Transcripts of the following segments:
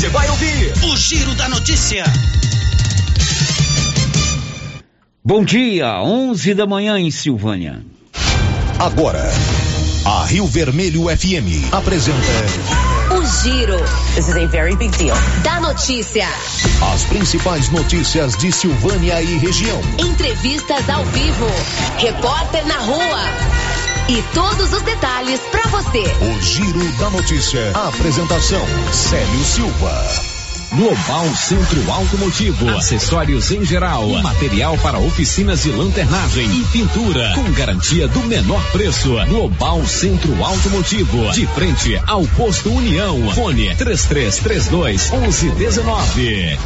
você vai ouvir o Giro da Notícia. Bom dia, 11 da manhã em Silvânia. Agora, a Rio Vermelho FM apresenta o Giro. This is a very big deal. Da notícia. As principais notícias de Silvânia e região. Entrevistas ao vivo. Repórter na rua. E todos os detalhes para você. O Giro da Notícia. A apresentação: Célio Silva. Global Centro Automotivo, acessórios em geral, material para oficinas de lanternagem e pintura, com garantia do menor preço. Global Centro Automotivo, de frente ao posto União. Fone 3332 1119.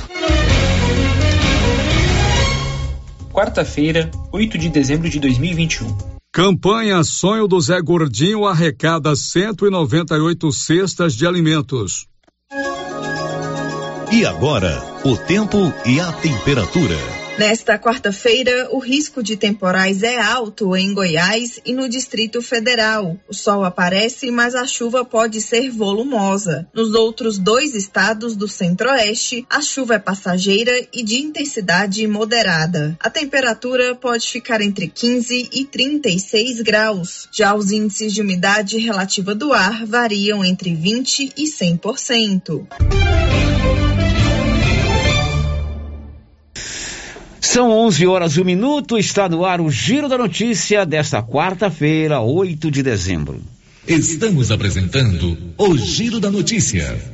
Quarta-feira, 8 de dezembro de 2021. Campanha Sonho do Zé Gordinho arrecada 198 cestas de alimentos. E agora, o tempo e a temperatura. Nesta quarta-feira, o risco de temporais é alto em Goiás e no Distrito Federal. O sol aparece, mas a chuva pode ser volumosa. Nos outros dois estados do Centro-Oeste, a chuva é passageira e de intensidade moderada. A temperatura pode ficar entre 15 e 36 graus. Já os índices de umidade relativa do ar variam entre 20 e 100%. São 11 horas e um minuto, está no ar o Giro da Notícia desta quarta-feira, 8 de dezembro. Estamos apresentando o Giro da Notícia.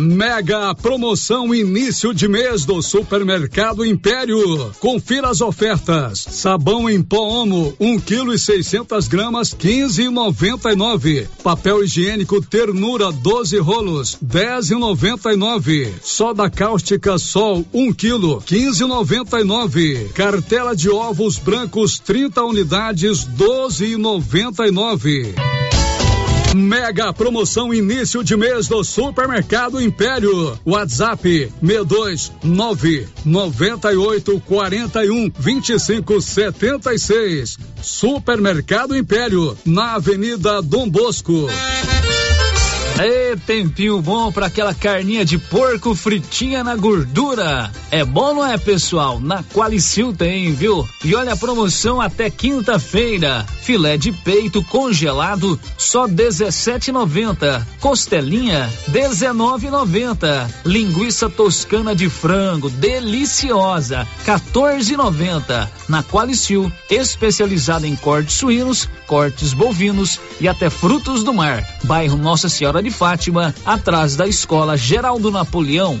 Mega promoção início de mês do Supermercado Império. Confira as ofertas. Sabão em pó Omo, 1 um quilo e 600 gramas, 15,99. Papel higiênico Ternura, 12 rolos, 10,99. Soda cáustica Sol, 1 um quilo, 15,99. Cartela de ovos brancos, 30 unidades, 12,99. Mega promoção início de mês do Supermercado Império. WhatsApp 62 9 98 41 25 76. Supermercado Império, na Avenida Dom Bosco. Ê, tempinho bom para aquela carninha de porco fritinha na gordura. É bom, não é, pessoal? Na Qualicil tem, viu? E olha a promoção até quinta-feira. Filé de peito congelado, só 17,90. Costelinha, 19,90. Linguiça toscana de frango, deliciosa, 14,90. Na Qualicil, especializada em cortes suínos, cortes bovinos e até frutos do mar. Bairro Nossa Senhora de de Fátima, atrás da Escola Geraldo Napoleão.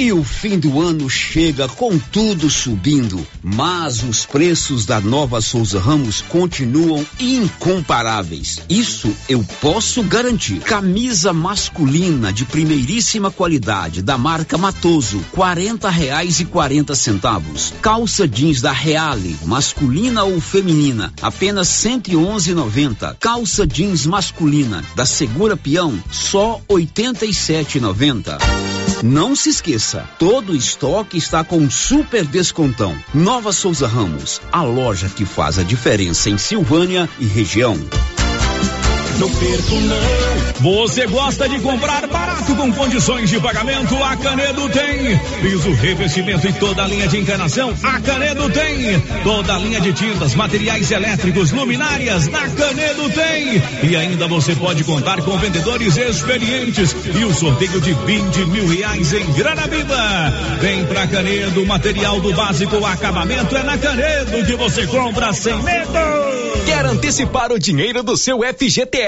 E o fim do ano chega com tudo subindo, mas os preços da Nova Souza Ramos continuam incomparáveis. Isso eu posso garantir. Camisa masculina de primeiríssima qualidade da marca Matoso, quarenta reais e quarenta centavos. Calça jeans da Reale, masculina ou feminina, apenas cento e onze noventa. Calça jeans masculina da Segura Peão, só oitenta e sete noventa. Não se esqueça, todo estoque está com super descontão. Nova Souza Ramos, a loja que faz a diferença em Silvânia e região. Não perco não. Você gosta de comprar barato com condições de pagamento? A Canedo tem. Piso, revestimento e toda a linha de encanação? A Canedo tem. Toda a linha de tintas, materiais elétricos, luminárias? Na Canedo tem. E ainda você pode contar com vendedores experientes e o sorteio de 20 mil reais em grana viva. Vem pra Canedo, material do básico, acabamento é na Canedo que você compra sem medo. Quer antecipar o dinheiro do seu FGTS?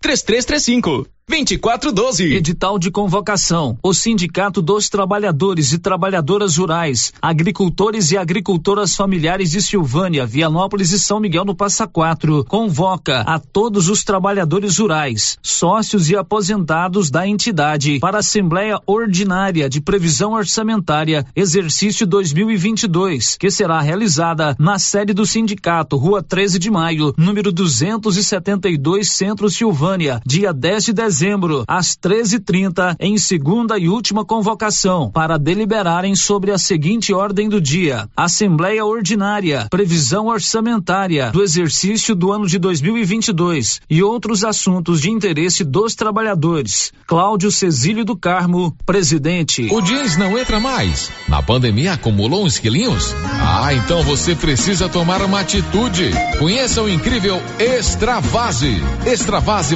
3335 2412. Edital de convocação. O Sindicato dos Trabalhadores e Trabalhadoras Rurais, Agricultores e Agricultoras Familiares de Silvânia, Vianópolis e São Miguel no Passa Quatro convoca a todos os trabalhadores rurais, sócios e aposentados da entidade para a Assembleia Ordinária de Previsão Orçamentária, exercício 2022, que será realizada na sede do sindicato, Rua 13 de Maio, número 272, Centro Silvânia, dia 10 de dezembro às 13h30, em segunda e última convocação, para deliberarem sobre a seguinte ordem do dia: Assembleia Ordinária, previsão orçamentária do exercício do ano de 2022 e outros assuntos de interesse dos trabalhadores. Cláudio Cesílio do Carmo, presidente. O jeans não entra mais. Na pandemia acumulou uns quilinhos? Ah, então você precisa tomar uma atitude. Conheça o incrível Extravase. Extravase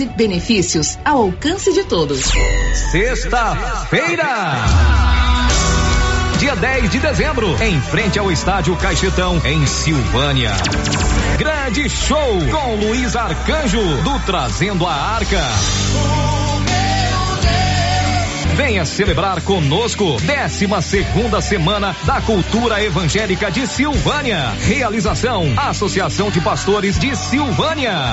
e benefícios ao alcance de todos. Sexta-feira. Dia 10 de dezembro, em frente ao estádio Caixetão, em Silvânia. Grande show com Luiz Arcanjo do Trazendo a Arca. Venha celebrar conosco 12 segunda semana da Cultura Evangélica de Silvânia. Realização Associação de Pastores de Silvânia.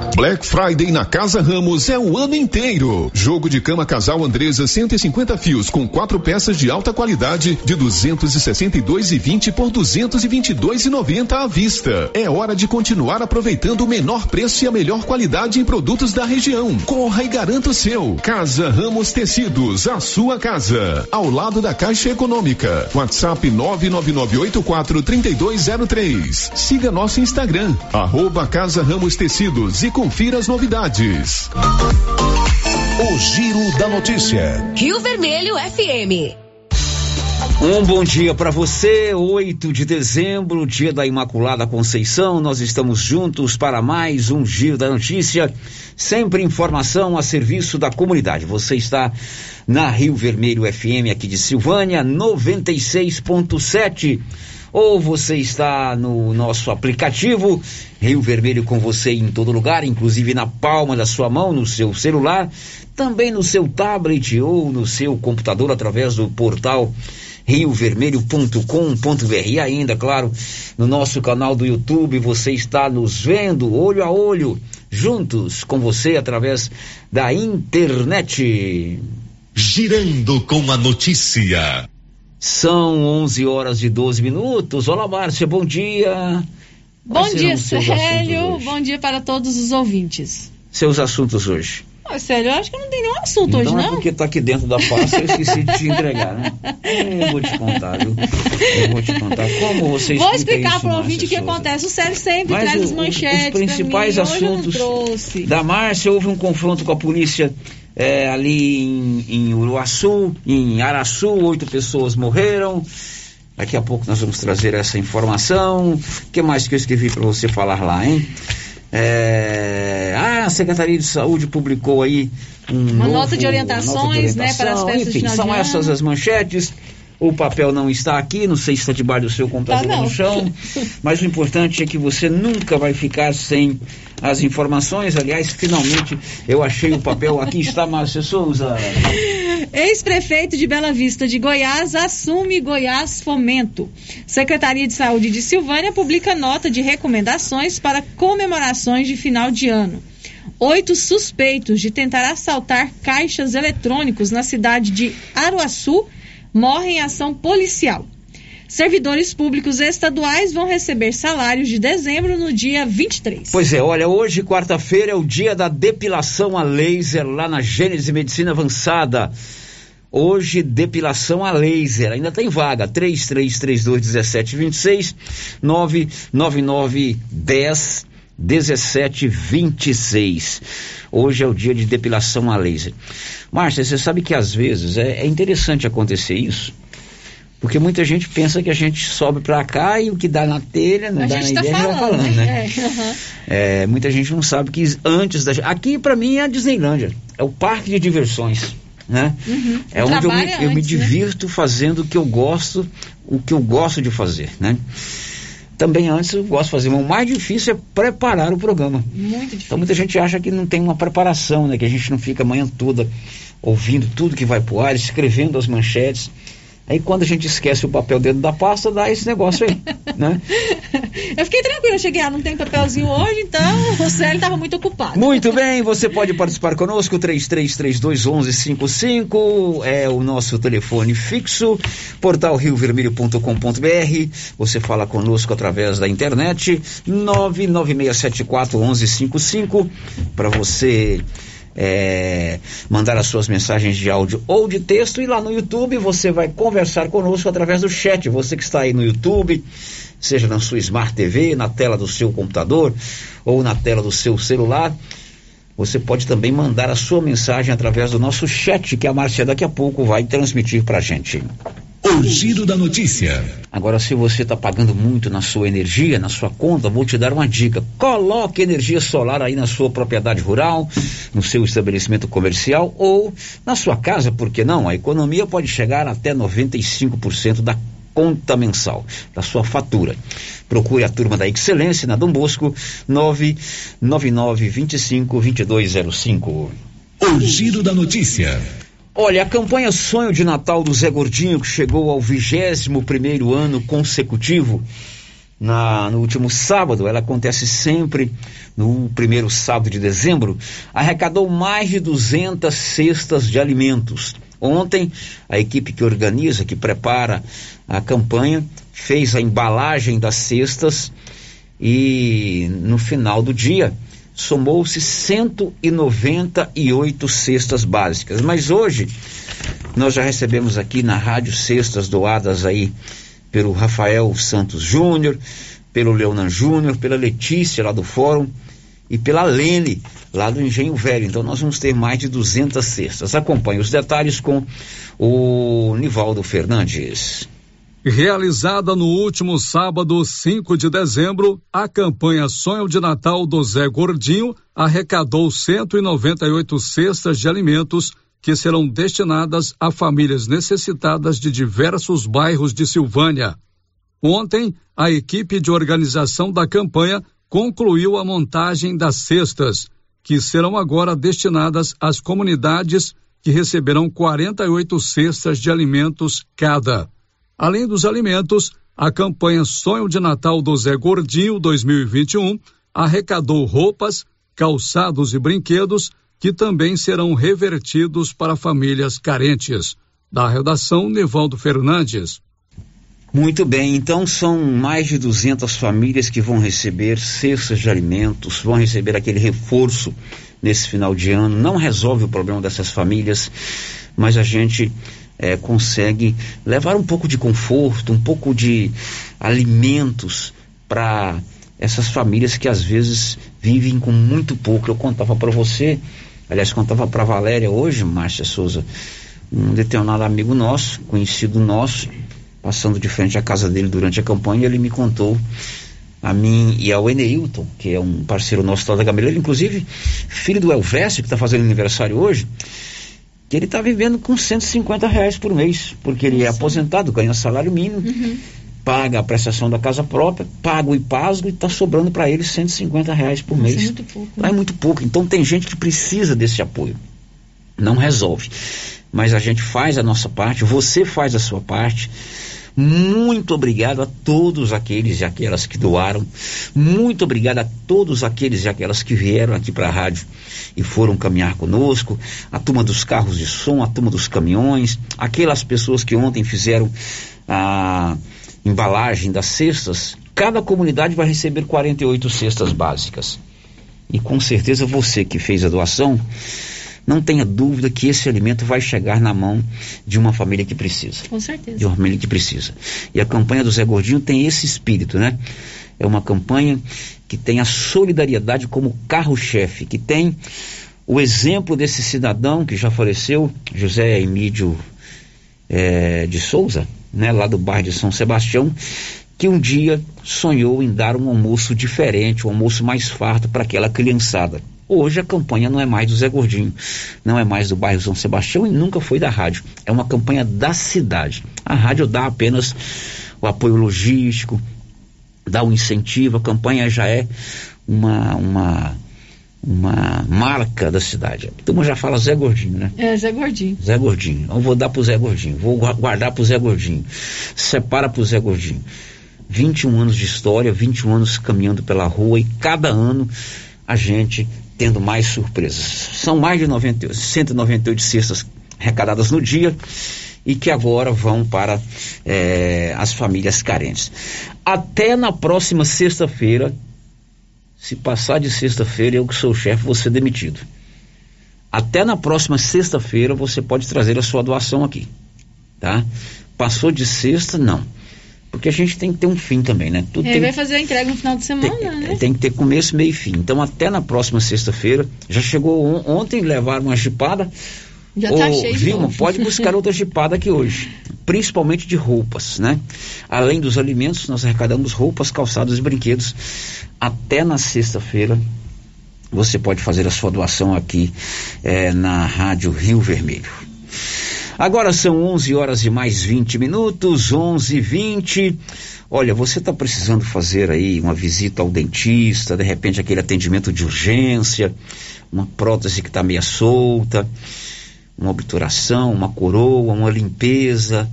Black Friday na Casa Ramos é o ano inteiro. Jogo de cama casal Andresa 150 fios com quatro peças de alta qualidade de 262,20 por 222,90 à vista. É hora de continuar aproveitando o menor preço e a melhor qualidade em produtos da região. Corra e garanta o seu. Casa Ramos Tecidos, a sua casa. Ao lado da Caixa Econômica. WhatsApp 998843203. Siga nosso Instagram, arroba Casa Ramos Tecidos e confira as novidades. O Giro da Notícia. Rio Vermelho FM. Um bom dia para você, 8 de dezembro, dia da Imaculada Conceição. Nós estamos juntos para mais um Giro da Notícia. Sempre informação a serviço da comunidade. Você está na Rio Vermelho FM aqui de Silvânia, 96.7 ou você está no nosso aplicativo Rio Vermelho com você em todo lugar, inclusive na palma da sua mão, no seu celular, também no seu tablet ou no seu computador através do portal riovermelho.com.br e ainda, claro, no nosso canal do YouTube, você está nos vendo olho a olho, juntos com você através da internet. Girando com a notícia. São 11 horas e 12 minutos. Olá, Márcia, bom dia. Bom dia, Célio. Bom dia para todos os ouvintes. Seus assuntos hoje. Oh, Célio, eu acho que não tem nenhum assunto então hoje, é não. porque tá aqui dentro da pasta, eu esqueci de te entregar, né? Eu vou te contar, viu? Eu vou te contar. Como você Vou explica explicar para o ouvinte o que acontece. O Célio sempre Mas traz o- as manchetes. os principais mim. Assuntos da Márcia, houve um confronto com a polícia é, ali em, em Uruaçu, em Araçu, oito pessoas morreram. Daqui a pouco nós vamos trazer essa informação. O que mais que eu escrevi para você falar lá, hein? É, a Secretaria de Saúde publicou aí um Uma novo- nota de orientações, né, para as festas de Enfim, final são de essas as manchetes. O papel não está aqui, não sei se está debaixo do seu computador Tá, no chão, mas o importante é que você nunca vai ficar sem as informações. Aliás, finalmente eu achei o papel. Aqui está, Márcia Souza. Ex-prefeito de Bela Vista de Goiás assume Goiás Fomento. Secretaria de Saúde de Silvânia publica nota de recomendações para comemorações de final de ano. Oito suspeitos de tentar assaltar caixas eletrônicos na cidade de Aruaçu morrem em ação policial. Servidores públicos estaduais vão receber salários de dezembro no dia 23. Pois é, olha, hoje, quarta-feira, é o dia da depilação a laser lá na Gênese Medicina Avançada. Hoje, depilação a laser. Ainda tem vaga. 3332-1726, 99910 1726. Hoje é o dia de depilação a laser. Márcia, você sabe que às vezes é, é interessante acontecer isso. Porque muita gente pensa que a gente sobe pra cá e o que dá na telha, não a dá na está ideia, gente vai falando, falando, né? né? É, aham. É, muita gente não sabe que antes da. Aqui, pra mim, é a Disneylândia. É o parque de diversões. Né? Uhum. É onde eu me, eu me né? divirto fazendo o que eu gosto, o que eu gosto de fazer. Né? Também antes eu gosto de fazer, mas o mais difícil é preparar o programa. Muito difícil. Então muita gente acha que não tem uma preparação, né? Que a gente não fica a manhã toda ouvindo tudo que vai pro ar, escrevendo as manchetes. Aí quando a gente esquece o papel dentro da pasta, dá esse negócio aí, né? Eu fiquei tranquila, eu cheguei, ah, não tem papelzinho hoje, então o Célio estava muito ocupado. Muito bem, você pode participar conosco, 33321155 é o nosso telefone fixo, portal riovermelho.com.br, você fala conosco através da internet, 996741155 para você é, mandar as suas mensagens de áudio ou de texto e lá no YouTube você vai conversar conosco através do chat. Você que está aí no YouTube, seja na sua Smart TV, na tela do seu computador ou na tela do seu celular, você pode também mandar a sua mensagem através do nosso chat que a Márcia daqui a pouco vai transmitir para a gente. O giro da notícia. Agora, se você está pagando muito na sua energia, na sua conta, vou te dar uma dica. Coloque energia solar aí na sua propriedade rural, no seu estabelecimento comercial ou na sua casa, por que não? A economia pode chegar até 95% da conta mensal, da sua fatura. Procure a turma da Excelência na Dom Bosco, 999 25 2205. O giro da notícia. Olha, a campanha Sonho de Natal do Zé Gordinho, que chegou ao 21 primeiro ano consecutivo, na, no último sábado, ela acontece sempre no primeiro sábado de dezembro, arrecadou mais de 200 cestas de alimentos. Ontem, a equipe que organiza, que prepara a campanha, fez a embalagem das cestas e no final do dia somou-se 198 cestas básicas. Mas hoje nós já recebemos aqui na rádio cestas doadas aí pelo Rafael Santos Júnior, pelo Leonan Júnior, pela Letícia lá do Fórum e pela Lene lá do Engenho Velho. Então nós vamos ter mais de 200 cestas. Acompanhe os detalhes com o Nivaldo Fernandes. Realizada no último sábado, 5 de dezembro, a campanha Sonho de Natal do Zé Gordinho arrecadou 198 cestas de alimentos que serão destinadas a famílias necessitadas de diversos bairros de Silvânia. Ontem, a equipe de organização da campanha concluiu a montagem das cestas, que serão agora destinadas às comunidades que receberão 48 cestas de alimentos cada. Além dos alimentos, a campanha Sonho de Natal do Zé Gordinho 2021 arrecadou roupas, calçados e brinquedos que também serão revertidos para famílias carentes. Da redação, Nevaldo Fernandes. Muito bem, então são mais de 200 famílias que vão receber cestas de alimentos, vão receber aquele reforço nesse final de ano. Não resolve o problema dessas famílias, mas a gente é, consegue levar um pouco de conforto, um pouco de alimentos para essas famílias que às vezes vivem com muito pouco. Eu contava para você, aliás, contava para Valéria hoje, Márcia Souza, um determinado amigo nosso, conhecido nosso, passando de frente à casa dele durante a campanha, ele me contou a mim e ao Eneilton, que é um parceiro nosso lá da Gameleira, inclusive filho do Elvésio, que está fazendo aniversário hoje, que ele está vivendo com 150 reais por mês, porque ele é aposentado, ganha salário mínimo, uhum. paga a prestação da casa própria, paga o IPASGO e está sobrando para ele 150 reais por mês. É muito pouco. Né? É muito pouco. Então tem gente que precisa desse apoio. Não resolve. Mas a gente faz a nossa parte, você faz a sua parte muito obrigado a todos aqueles e aquelas que doaram. Muito obrigado a todos aqueles e aquelas que vieram aqui para a rádio e foram caminhar conosco. A turma dos carros de som, a turma dos caminhões, aquelas pessoas que ontem fizeram a embalagem das cestas. Cada comunidade vai receber 48 cestas básicas. E com certeza você que fez a doação não tenha dúvida que esse alimento vai chegar na mão de uma família que precisa. Com certeza. De uma família que precisa. E a campanha do Zé Gordinho tem esse espírito, né? É uma campanha que tem a solidariedade como carro-chefe, que tem o exemplo desse cidadão que já faleceu, José Emílio é, de Souza, né, lá do bairro de São Sebastião, que um dia sonhou em dar um almoço diferente, um almoço mais farto para aquela criançada. Hoje a campanha não é mais do Zé Gordinho, não é mais do bairro São Sebastião e nunca foi da rádio. É uma campanha da cidade. A rádio dá apenas o apoio logístico, dá o um incentivo, a campanha já é uma, uma uma marca da cidade. Turma já fala Zé Gordinho, né? É, Zé Gordinho. Zé Gordinho. Eu vou dar pro Zé Gordinho, vou guardar pro Zé Gordinho. Separa pro Zé Gordinho. 21 anos de história, 21 anos caminhando pela rua e cada ano a gente tendo mais surpresas. São mais de 90, 198 cestas arrecadadas no dia e que agora vão para é, as famílias carentes. Até na próxima sexta-feira, se passar de sexta-feira, eu que sou chefe, vou ser demitido. Até na próxima sexta-feira você pode trazer a sua doação aqui, tá? Passou de sexta, não. Porque a gente tem que ter um fim também, né? Tudo Ele tem, vai fazer a entrega no final de semana, tem, né? Tem que ter começo, meio e fim. Então, até na próxima sexta-feira, já chegou on, ontem, levaram uma jipada. Já tá cheio Vilma, pode buscar outra jipada aqui hoje. Principalmente de roupas, né? Além dos alimentos, nós arrecadamos roupas, calçados e brinquedos. Até na sexta-feira, você pode fazer a sua doação aqui é, na Rádio Rio Vermelho. Agora são 11 horas e mais 20 minutos, 11 e 20. Olha, você está precisando fazer aí uma visita ao dentista, de repente aquele atendimento de urgência, uma prótese que está meio solta, uma obturação, uma coroa, uma limpeza.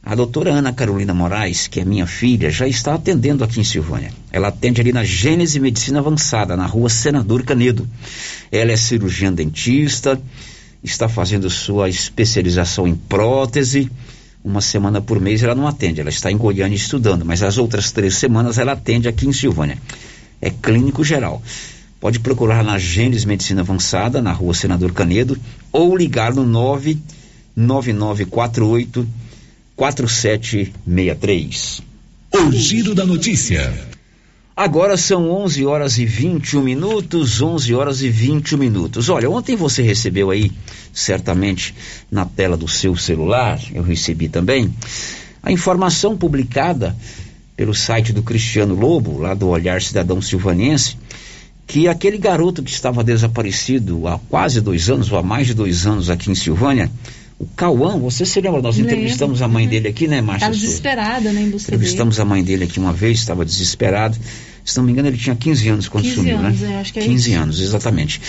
A doutora Ana Carolina Moraes, que é minha filha, já está atendendo aqui em Silvânia. Ela atende ali na Gênese Medicina Avançada, na rua Senador Canedo. Ela é cirurgiã dentista, está fazendo sua especialização em prótese. Uma semana por mês ela não atende, ela está em Goiânia estudando, mas as outras três semanas ela atende aqui em Silvânia. É clínico geral. Pode procurar na Gênesis Medicina Avançada, na rua Senador Canedo, ou ligar no 99948 4763. O Giro da Notícia. Agora são 11 horas e 21 minutos, 11 horas e 21 minutos. Olha, ontem você recebeu aí, certamente, na tela do seu celular, eu recebi também, a informação publicada pelo site do Cristiano Lobo, lá do Olhar Cidadão Silvanense, que aquele garoto que estava desaparecido há quase dois anos, ou há mais de dois anos aqui em Silvânia, Cauã, você se lembra? Nós Lembro. entrevistamos a mãe uhum. dele aqui, né, Márcia? Estava desesperada, né, em busca Entrevistamos dele. a mãe dele aqui uma vez, estava desesperado. Se não me engano, ele tinha 15 anos quando 15 sumiu, anos, né? É, acho que é 15 isso. anos, exatamente.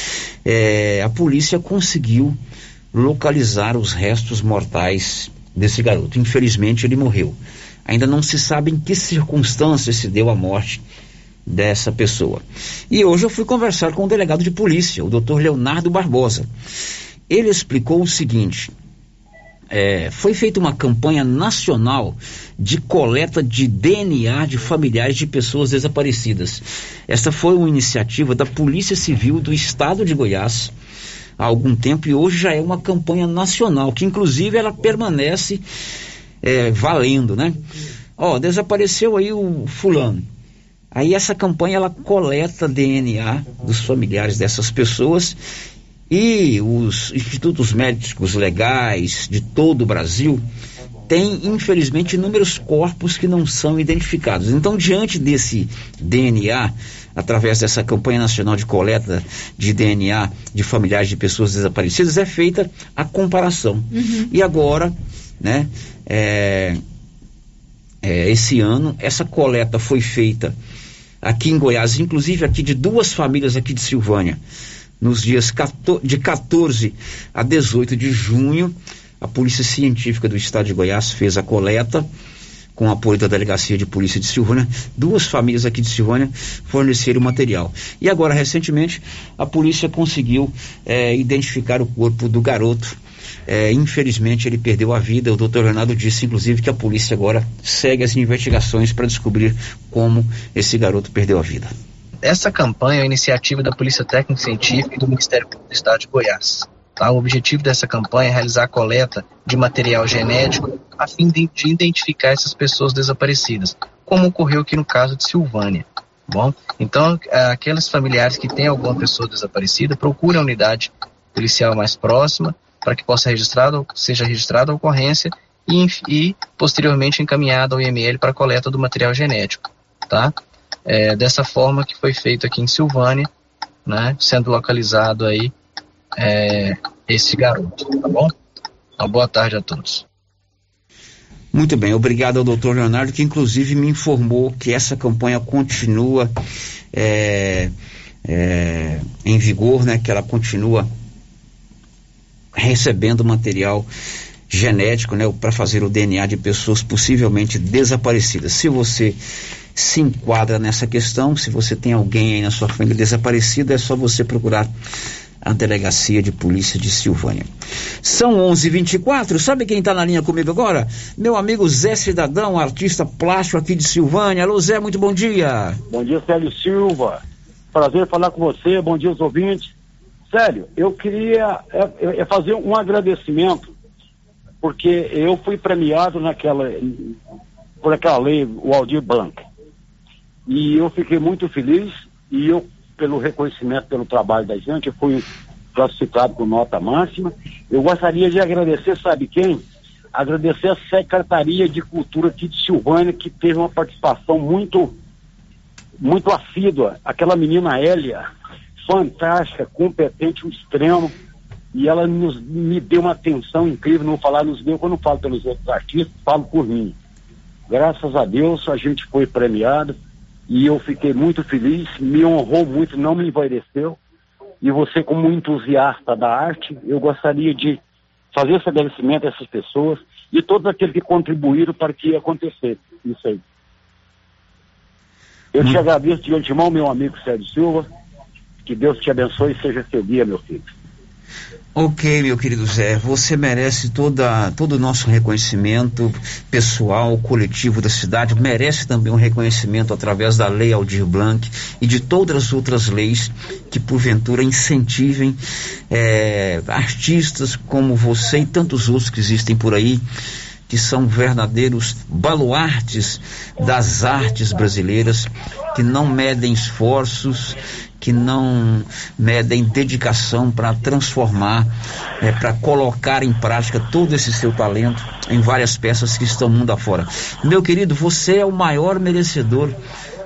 É, a polícia conseguiu localizar os restos mortais desse garoto. Infelizmente, ele morreu. Ainda não se sabe em que circunstâncias se deu a morte dessa pessoa. E hoje eu fui conversar com o delegado de polícia, o doutor Leonardo Barbosa. Ele explicou o seguinte: é, foi feita uma campanha nacional de coleta de DNA de familiares de pessoas desaparecidas. Esta foi uma iniciativa da Polícia Civil do Estado de Goiás há algum tempo e hoje já é uma campanha nacional, que inclusive ela permanece é, valendo, né? Ó, desapareceu aí o fulano. Aí essa campanha ela coleta DNA dos familiares dessas pessoas e os institutos médicos legais de todo o Brasil têm, infelizmente, inúmeros corpos que não são identificados. Então, diante desse DNA, através dessa campanha nacional de coleta de DNA de familiares de pessoas desaparecidas, é feita a comparação. Uhum. E agora, né, é, é, esse ano, essa coleta foi feita aqui em Goiás, inclusive aqui de duas famílias aqui de Silvânia nos dias de 14 a 18 de junho, a Polícia Científica do Estado de Goiás fez a coleta com o apoio da Delegacia de Polícia de Silvânia, duas famílias aqui de Silvânia forneceram material. E agora, recentemente, a polícia conseguiu é, identificar o corpo do garoto. É, infelizmente, ele perdeu a vida. O doutor Leonardo disse, inclusive, que a polícia agora segue as investigações para descobrir como esse garoto perdeu a vida. Essa campanha é iniciativa da Polícia Técnica Científica e do Ministério Público do Estado de Goiás. Tá? O objetivo dessa campanha é realizar a coleta de material genético a fim de, de identificar essas pessoas desaparecidas, como ocorreu aqui no caso de Silvânia. Bom, então aqueles familiares que têm alguma pessoa desaparecida, procurem a unidade policial mais próxima para que possa registrado, seja registrada a ocorrência e, e posteriormente encaminhada ao IML para coleta do material genético, tá? É, dessa forma que foi feito aqui em Silvânia, né, sendo localizado aí é, esse garoto, tá bom? Uma boa tarde a todos. Muito bem, obrigado ao doutor Leonardo, que inclusive me informou que essa campanha continua é, é, em vigor, né? Que ela continua recebendo material genético, né? Para fazer o DNA de pessoas possivelmente desaparecidas. Se você se enquadra nessa questão, se você tem alguém aí na sua família desaparecido, é só você procurar a delegacia de polícia de Silvânia. São 11:24. Sabe quem está na linha comigo agora? Meu amigo Zé Cidadão, artista plástico aqui de Silvânia. Alô Zé, muito bom dia. Bom dia, Célio Silva. Prazer falar com você. Bom dia, os ouvintes. Sério, eu queria é, é, é fazer um agradecimento porque eu fui premiado naquela por aquela lei, o Aldir Blanc. E eu fiquei muito feliz e eu pelo reconhecimento pelo trabalho da gente, eu fui classificado com nota máxima. Eu gostaria de agradecer, sabe quem? Agradecer a Secretaria de Cultura aqui de Silvânia, que teve uma participação muito, muito assídua. Aquela menina Hélia, fantástica, competente, um extremo, e ela nos, me deu uma atenção incrível, não falar nos deu, quando falo pelos outros artistas, falo por mim. Graças a Deus a gente foi premiado e eu fiquei muito feliz, me honrou muito, não me envaideceu. E você, como entusiasta da arte, eu gostaria de fazer esse agradecimento a essas pessoas e todos aqueles que contribuíram para que acontecesse isso aí. Eu te agradeço de antemão, meu amigo Sérgio Silva. Que Deus te abençoe e seja seu guia, meu filho. Ok, meu querido Zé, você merece toda, todo o nosso reconhecimento pessoal, coletivo da cidade, merece também um reconhecimento através da Lei Aldir Blanc e de todas as outras leis que, porventura, incentivem é, artistas como você e tantos outros que existem por aí que são verdadeiros baluartes das artes brasileiras, que não medem esforços, que não medem dedicação para transformar, é, para colocar em prática todo esse seu talento em várias peças que estão mundo afora. Meu querido, você é o maior merecedor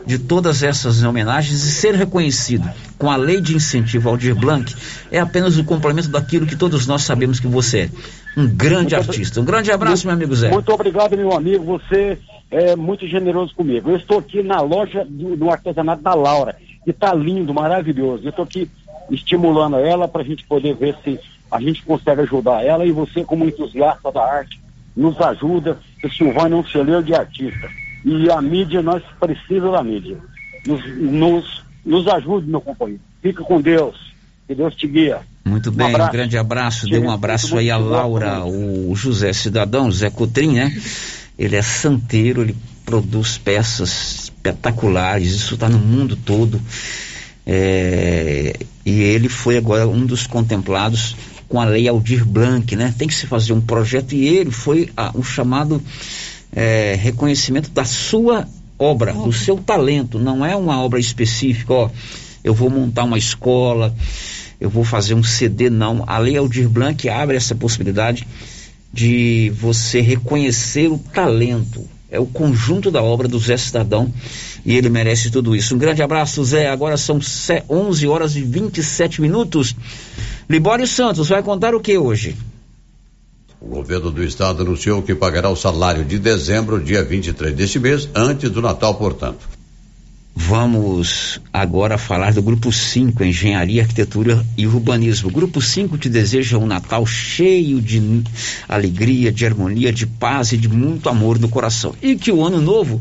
de todas essas homenagens e ser reconhecido com a lei de incentivo ao Dir Blanc é apenas o complemento daquilo que todos nós sabemos que você é. Um grande muito artista. Um grande abraço, meu amigo Zé. Muito obrigado, meu amigo. Você é muito generoso comigo. Eu estou aqui na loja do, do artesanato da Laura que está lindo, maravilhoso. Eu estou aqui estimulando ela para a gente poder ver se a gente consegue ajudar ela e você, como entusiasta da arte, nos ajuda. O Silvânia é um celeiro de artista. E a mídia, nós precisamos da mídia. Nos, nos, nos ajude, meu companheiro. Fica com Deus. Que Deus te guia. Muito bem, um, um grande abraço. Dê um abraço aí a Laura, o José Cidadão, José Cotrim, né? Ele é santeiro, ele produz peças espetaculares, isso está no mundo todo. É, e ele foi agora um dos contemplados com a lei Aldir Blanc, né? Tem que se fazer um projeto e ele foi a, um chamado é, reconhecimento da sua obra, do seu talento. Não é uma obra específica, ó. Eu vou montar uma escola, eu vou fazer um CD, não. A lei Aldir Blanc abre essa possibilidade de você reconhecer o talento, é o conjunto da obra do Zé Cidadão e ele merece tudo isso. Um grande abraço, Zé. Agora são 11 horas e 27 minutos. Libório Santos vai contar o que hoje? O governo do estado anunciou que pagará o salário de dezembro, dia 23 deste mês, antes do Natal, portanto. Vamos agora falar do Grupo 5, Engenharia, Arquitetura e Urbanismo. Grupo 5 te deseja um Natal cheio de alegria, de harmonia, de paz e de muito amor no coração. E que o ano novo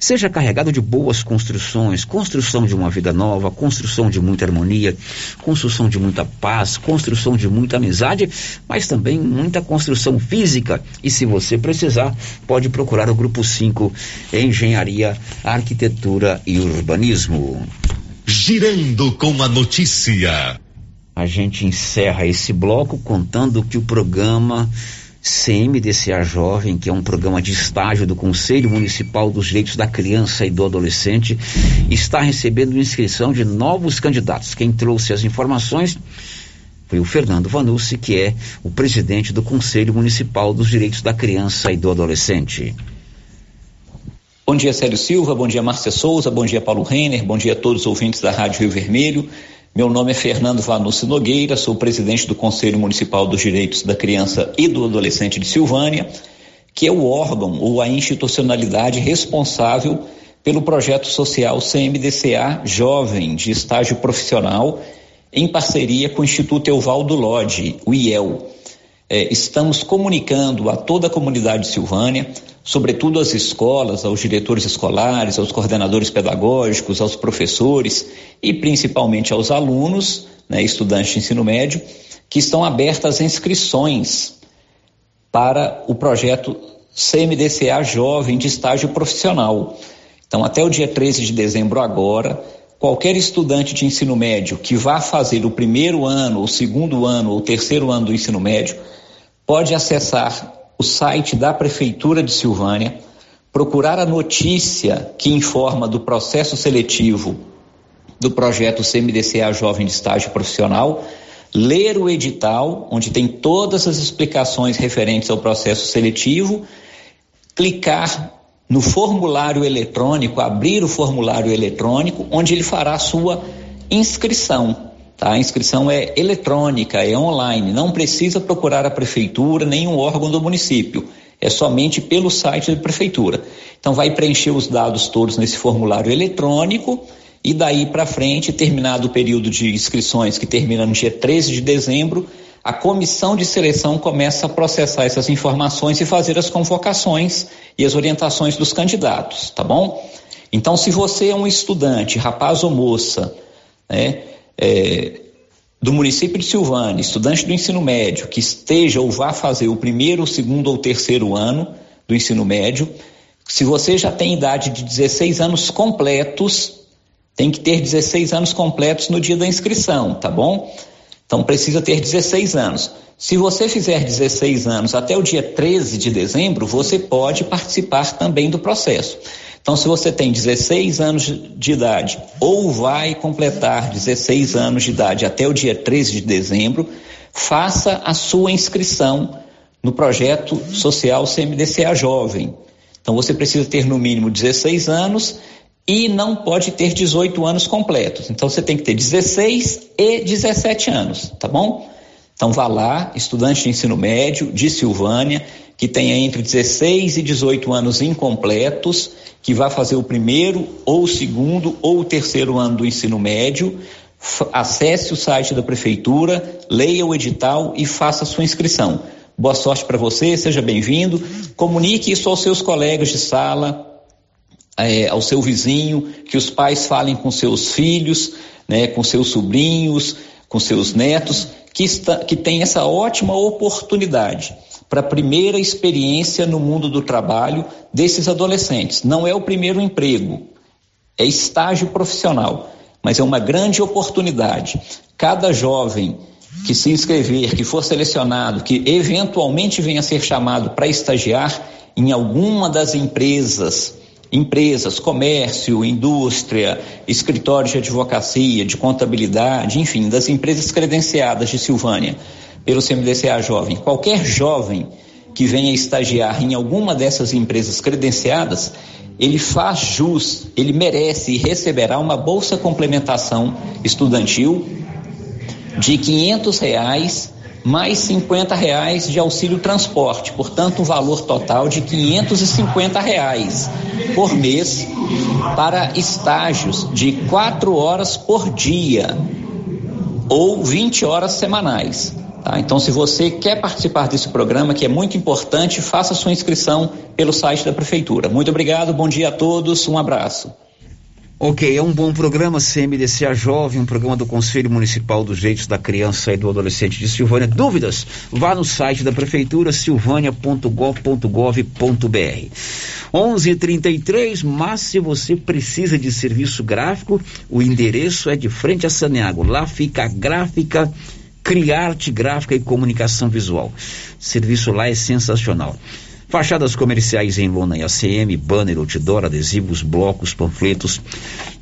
seja carregado de boas construções, construção de uma vida nova, construção de muita harmonia, construção de muita paz, construção de muita amizade, mas também muita construção física. E se você precisar, pode procurar o grupo 5 Engenharia, Arquitetura e Urbanismo. Girando com a notícia. A gente encerra esse bloco contando que o programa CMDCA Jovem, que é um programa de estágio do Conselho Municipal dos Direitos da Criança e do Adolescente, está recebendo inscrição de novos candidatos. Quem trouxe as informações foi o Fernando Vanucci, que é o presidente do Conselho Municipal dos Direitos da Criança e do Adolescente. Bom dia, Célio Silva, bom dia, Márcia Souza, bom dia, Paulo Renner, bom dia a todos os ouvintes da Rádio Rio Vermelho. Meu nome é Fernando Vanucci Nogueira, sou presidente do Conselho Municipal dos Direitos da Criança e do Adolescente de Silvânia, que é o órgão ou a institucionalidade responsável pelo projeto social CMDCA Jovem de Estágio Profissional, em parceria com o Instituto Euvaldo Lodge, o IEL. É, estamos comunicando a toda a comunidade silvânia, sobretudo às escolas, aos diretores escolares, aos coordenadores pedagógicos, aos professores e principalmente aos alunos, né, estudantes de ensino médio, que estão abertas inscrições para o projeto CMDCA Jovem de Estágio Profissional. Então, até o dia 13 de dezembro agora, qualquer estudante de ensino médio que vá fazer o primeiro ano, o segundo ano ou o terceiro ano do ensino médio, pode acessar o site da Prefeitura de Silvânia, procurar a notícia que informa do processo seletivo do projeto CMDCA Jovem de Estágio Profissional, ler o edital, onde tem todas as explicações referentes ao processo seletivo, clicar no formulário eletrônico, abrir o formulário eletrônico, onde ele fará a sua inscrição. Tá? A inscrição é eletrônica, é online, não precisa procurar a prefeitura, nenhum órgão do município. É somente pelo site da prefeitura. Então vai preencher os dados todos nesse formulário eletrônico e daí para frente, terminado o período de inscrições, que termina no dia 13 de dezembro, a comissão de seleção começa a processar essas informações e fazer as convocações e as orientações dos candidatos, tá bom? Então, se você é um estudante, rapaz ou moça, né, é, do município de Silvânia, estudante do ensino médio, que esteja ou vá fazer o primeiro, o segundo ou terceiro ano do ensino médio, se você já tem idade de 16 anos completos, tem que ter 16 anos completos no dia da inscrição, tá bom? Então precisa ter 16 anos. Se você fizer 16 anos até o dia 13 de dezembro, você pode participar também do processo. Então, se você tem 16 anos de idade ou vai completar 16 anos de idade até o dia 13 de dezembro, faça a sua inscrição no projeto social CMDCA Jovem. Então, você precisa ter no mínimo 16 anos e não pode ter 18 anos completos. Então você tem que ter 16 e 17 anos, tá bom? Então vá lá, estudante de ensino médio de Silvânia, que tenha entre 16 e 18 anos incompletos, que vai fazer o primeiro ou o segundo ou o terceiro ano do ensino médio, acesse o site da prefeitura, leia o edital e faça sua inscrição. Boa sorte para você, seja bem-vindo. Comunique isso aos seus colegas de sala, é, ao seu vizinho, que os pais falem com seus filhos, né, com seus sobrinhos, com seus netos, que, está, que tem essa ótima oportunidade para a primeira experiência no mundo do trabalho desses adolescentes. Não é o primeiro emprego, é estágio profissional, mas é uma grande oportunidade. Cada jovem que se inscrever, que for selecionado, que eventualmente venha a ser chamado para estagiar em alguma das empresas empresas, comércio, indústria, escritórios de advocacia, de contabilidade, enfim, das empresas credenciadas de Silvânia pelo CMDCA Jovem. Qualquer jovem que venha estagiar em alguma dessas empresas credenciadas, ele faz jus, ele merece e receberá uma bolsa complementação estudantil de quinhentos reais mais 50 reais de auxílio transporte, portanto, um valor total de 550 reais por mês para estágios de quatro horas por dia ou 20 horas semanais. Tá? Então, se você quer participar desse programa, que é muito importante, faça sua inscrição pelo site da Prefeitura. Muito obrigado, bom dia a todos, um abraço. Ok, é um bom programa, CMDCA Jovem, um programa do Conselho Municipal dos Direitos da Criança e do Adolescente de Silvânia. Dúvidas? Vá no site da Prefeitura, silvânia.gov.br. 11:33, mas se você precisa de serviço gráfico, o endereço é de frente a Saneago. Lá fica a gráfica, Criarte Gráfica e Comunicação Visual. O serviço lá é sensacional. Fachadas comerciais em lona e ACM, banner, outdoor, adesivos, blocos, panfletos,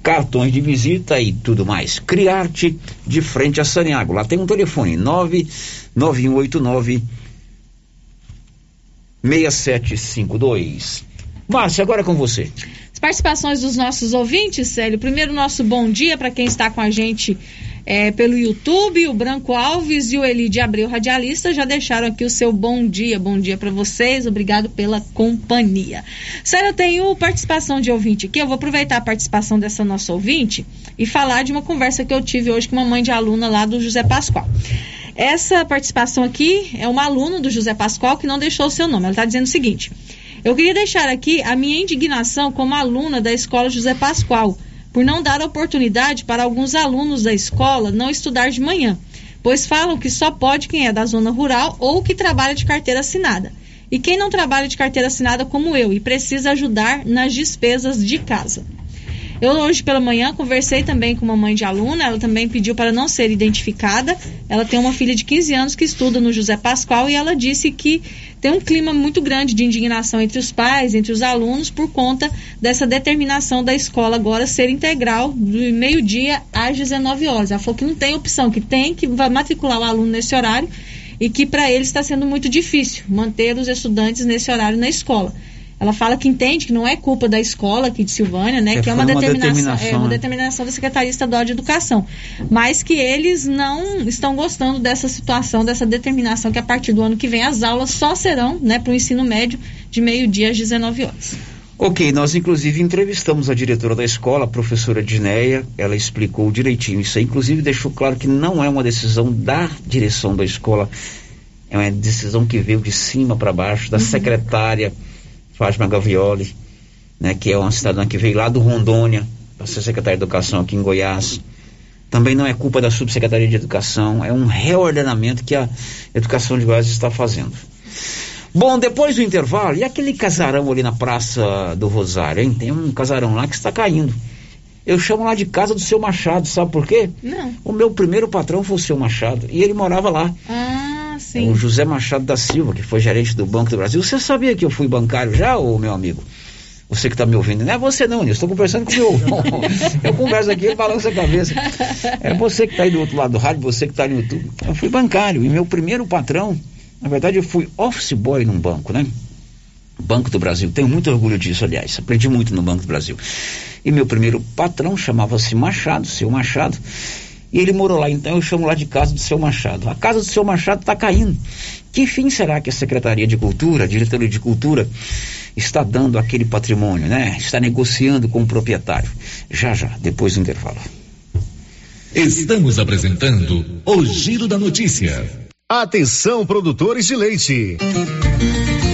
cartões de visita e tudo mais. Criarte de frente a Saniago. Lá tem um telefone, 99189 6752. Márcia, agora é com você. As participações dos nossos ouvintes, Célio. Primeiro, nosso bom dia para quem está com a gente é, pelo YouTube, o Branco Alves e o Eli de Abreu Radialista já deixaram aqui o seu bom dia. Bom dia para vocês, obrigado pela companhia. Sério, eu tenho participação de ouvinte aqui, eu vou aproveitar a participação dessa nossa ouvinte e falar de uma conversa que eu tive hoje com uma mãe de aluna lá do José Pascoal. Essa participação aqui é uma aluna do José Pascoal que não deixou o seu nome. Ela está dizendo o seguinte: Eu queria deixar aqui a minha indignação como aluna da escola José Pascoal por não dar oportunidade para alguns alunos da escola não estudar de manhã, pois falam que só pode quem é da zona rural ou que trabalha de carteira assinada. E quem não trabalha de carteira assinada como eu e precisa ajudar nas despesas de casa. Eu hoje pela manhã conversei também com uma mãe de aluna, ela também pediu para não ser identificada. Ela tem uma filha de 15 anos que estuda no José Pascoal e ela disse que tem um clima muito grande de indignação entre os pais, entre os alunos, por conta dessa determinação da escola agora ser integral do meio-dia às 19 horas. Ela falou que não tem opção, que tem que matricular o aluno nesse horário e que para eles está sendo muito difícil manter os estudantes nesse horário na escola. Ela fala que entende que não é culpa da escola aqui de Silvânia, né? É, que é uma, determinação, determinação, é uma né? determinação da Secretaria Estadual de Educação. Mas que eles não estão gostando dessa situação, dessa determinação que a partir do ano que vem as aulas só serão, né, para o ensino médio de meio-dia às 19 horas. Ok, nós inclusive entrevistamos a diretora da escola, a professora Dineia, ela explicou direitinho isso aí, inclusive deixou claro que não é uma decisão da direção da escola, é uma decisão que veio de cima para baixo, da secretária Fátima Gavioli, né, que é uma cidadã que veio lá do Rondônia, para ser secretária de Educação aqui em Goiás. Também não é culpa da Subsecretaria de Educação, é um reordenamento que a Educação de Goiás está fazendo. Bom, depois do intervalo, e aquele casarão ali na Praça do Rosário, hein? Tem um casarão lá que está caindo. Eu chamo lá de casa do seu Machado, sabe por quê? Não. O meu primeiro patrão foi o seu Machado, e ele morava lá. Ah, É sim. o José Machado da Silva, que foi gerente do Banco do Brasil. Você sabia que eu fui bancário já, ô meu amigo? Você que está me ouvindo, não é você não, Nilson. Estou conversando com o meu. eu converso aqui, ele balança a cabeça. É você que está aí do outro lado do rádio, você que está no YouTube. Eu fui bancário e meu primeiro patrão, na verdade, eu fui office boy num banco, né? Banco do Brasil. Tenho muito orgulho disso, aliás. Aprendi muito no Banco do Brasil. E meu primeiro patrão chamava-se Machado, seu Machado. E ele morou lá, então eu chamo lá de casa do seu Machado. A casa do seu Machado está caindo. Que fim será que a Secretaria de Cultura, a Diretoria de Cultura, está dando àquele patrimônio, né? Está negociando com o proprietário. Já, já, depois do intervalo. Estamos apresentando o Giro da Notícia. Atenção, produtores de leite.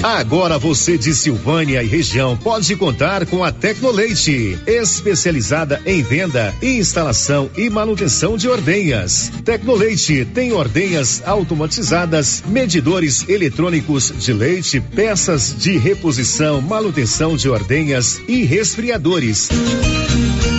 Agora você de Silvânia e região pode contar com a Tecnoleite, especializada em venda, instalação e manutenção de ordenhas. Tecnoleite tem ordenhas automatizadas, medidores eletrônicos de leite, peças de reposição, manutenção de ordenhas e resfriadores.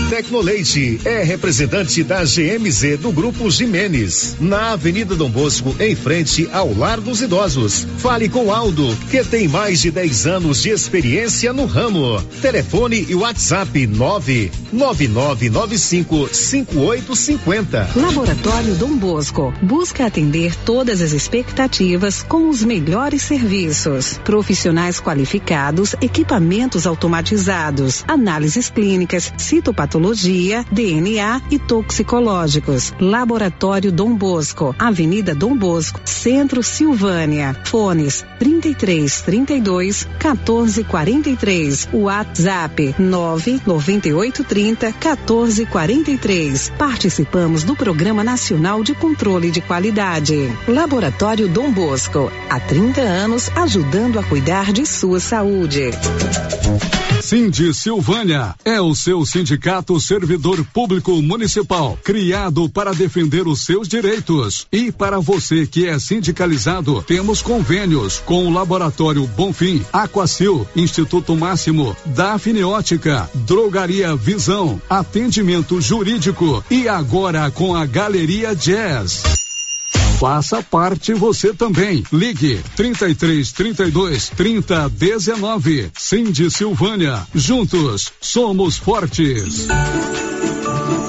Tecnoleite é representante da GMZ do Grupo Jimenez, na Avenida Dom Bosco, em frente ao Lar dos Idosos. Fale com Aldo, que tem mais de 10 anos de experiência no ramo. Telefone e WhatsApp 999955850. Laboratório Dom Bosco busca atender todas as expectativas com os melhores serviços. Profissionais qualificados, equipamentos automatizados, análises clínicas, citopatologia, DNA e toxicológicos. Laboratório Dom Bosco, Avenida Dom Bosco, Centro Silvânia. Fones 33 32 14 43. WhatsApp 998 30 14 43. Participamos do Programa Nacional de Controle de Qualidade. Laboratório Dom Bosco, há 30 anos ajudando a cuidar de sua saúde. Cindy Silvânia é o seu sindicato servidor público municipal, criado para defender os seus direitos. E para você que é sindicalizado, temos convênios com o Laboratório Bonfim, Aquacil, Instituto Máximo, Dafniótica, Drogaria Visão, Atendimento Jurídico e agora com a Galeria Jazz. Faça parte você também. Ligue 33 32 30 19. Cindy Silvânia. Juntos somos fortes.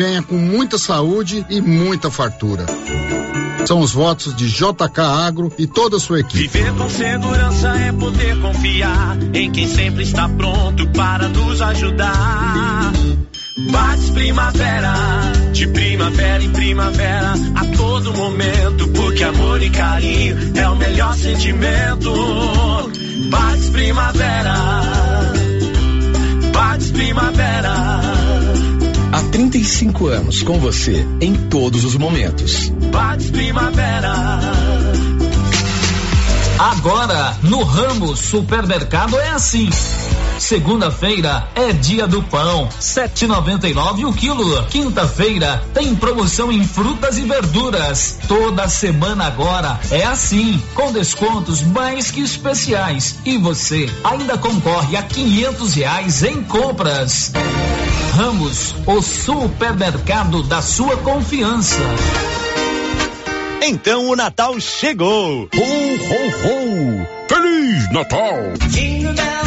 venha com muita saúde e muita fartura. São os votos de JK Agro e toda a sua equipe. Viver com segurança é poder confiar em quem sempre está pronto para nos ajudar. Bate primavera, de primavera em primavera, a todo momento, porque amor e carinho é o melhor sentimento. Bate primavera, bate primavera. Há 35 anos com você em todos os momentos. Bate primavera. Agora, no Ramos Supermercado é assim. Segunda-feira é dia do pão, 7,99 o quilo. Quinta-feira tem promoção em frutas e verduras. Toda semana agora é assim, com descontos mais que especiais. E você ainda concorre a quinhentos reais em compras. Ramos, o supermercado da sua confiança. Então o Natal chegou! Ho, ho, ho! Feliz Natal!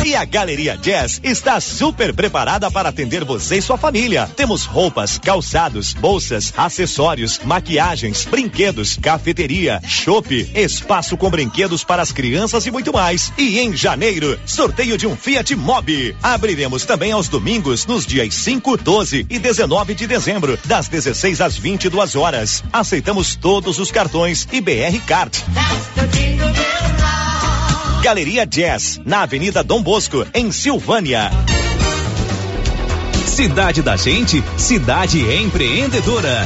E a Galeria Jazz está super preparada para atender você e sua família. Temos roupas, calçados, bolsas, acessórios, maquiagens, brinquedos, cafeteria, chopp, espaço com brinquedos para as crianças e muito mais. E em janeiro, sorteio de um Fiat Mobi. Abriremos também aos domingos nos dias 5, 12 e 19 de dezembro, das 16 às 22 horas. Aceitamos todos os cartões e BR Card. Galeria Jazz, na Avenida Dom Bosco, em Silvânia. Cidade da Gente, cidade empreendedora.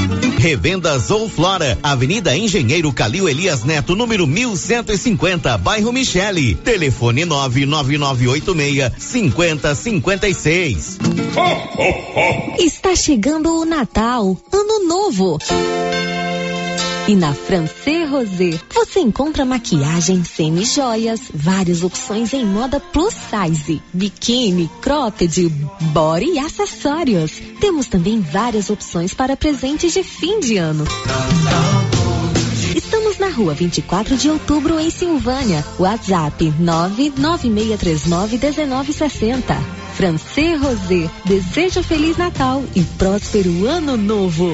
Revendas ou Flora, Avenida Engenheiro Calil Elias Neto, número 1150, bairro Michele. Telefone 99986 5056. Está chegando o Natal, Ano Novo. E na Francê Rosé você encontra maquiagem semi-joias, várias opções em moda plus size, biquíni, cropped, body e acessórios. Temos também várias opções para presentes de fim de ano. Estamos na rua 24 de outubro, em Silvânia. WhatsApp 996391960. Francê Rosé, desejo Feliz Natal e próspero Ano Novo.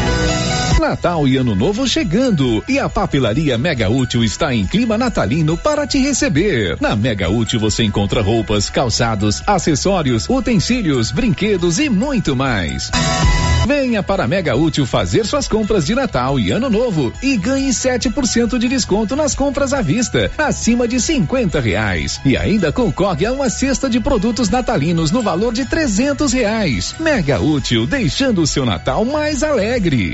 Natal e Ano Novo chegando e a papelaria Mega Útil está em clima natalino para te receber. Na Mega Útil você encontra roupas, calçados, acessórios, utensílios, brinquedos e muito mais. Venha para a Mega Útil fazer suas compras de Natal e Ano Novo e ganhe 7% de desconto nas compras à vista, acima de 50 reais. E ainda concorre a uma cesta de produtos natalinos no valor de 300 reais. Mega Útil, deixando o seu Natal mais alegre.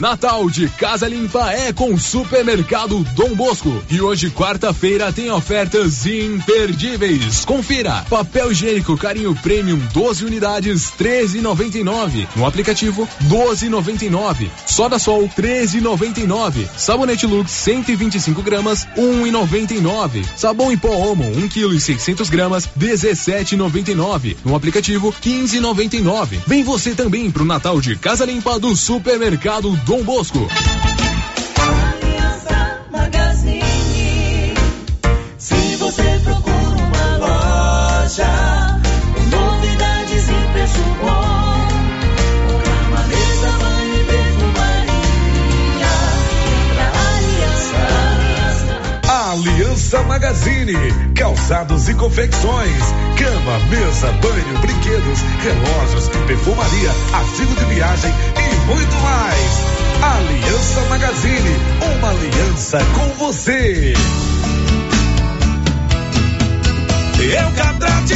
Natal de Casa Limpa é com Supermercado Dom Bosco. E hoje, quarta-feira, tem ofertas imperdíveis. Confira: papel higiênico Carinho Premium 12 unidades, 13,99. No aplicativo, 12,99. Soda Sol, 13,99. Sabonete Lux 125 gramas, 1,99. Sabão em pó Omo 1 kg e 600 gramas, 17,99. No aplicativo, 15,99. Vem você também pro Natal de Casa Limpa do Supermercado Dom Bosco. Aliança Magazine. Se você procura uma loja, novidades e preço bom. Cama, mesa, banho e perfumaria. Pra Aliança. Aliança Magazine, calçados e confecções, cama, mesa, banho, brinquedos, relógios, perfumaria, artigo de viagem e muito mais. Aliança Magazine, uma aliança com você. Eucatrate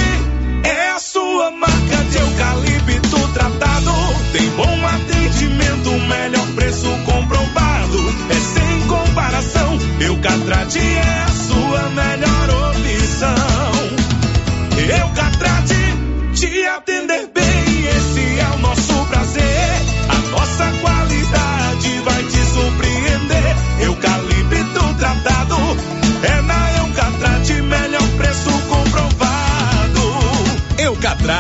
é a sua marca de eucalipto tratado. Tem bom atendimento, melhor preço comprovado. É sem comparação. Eucatrate é a sua melhor opção.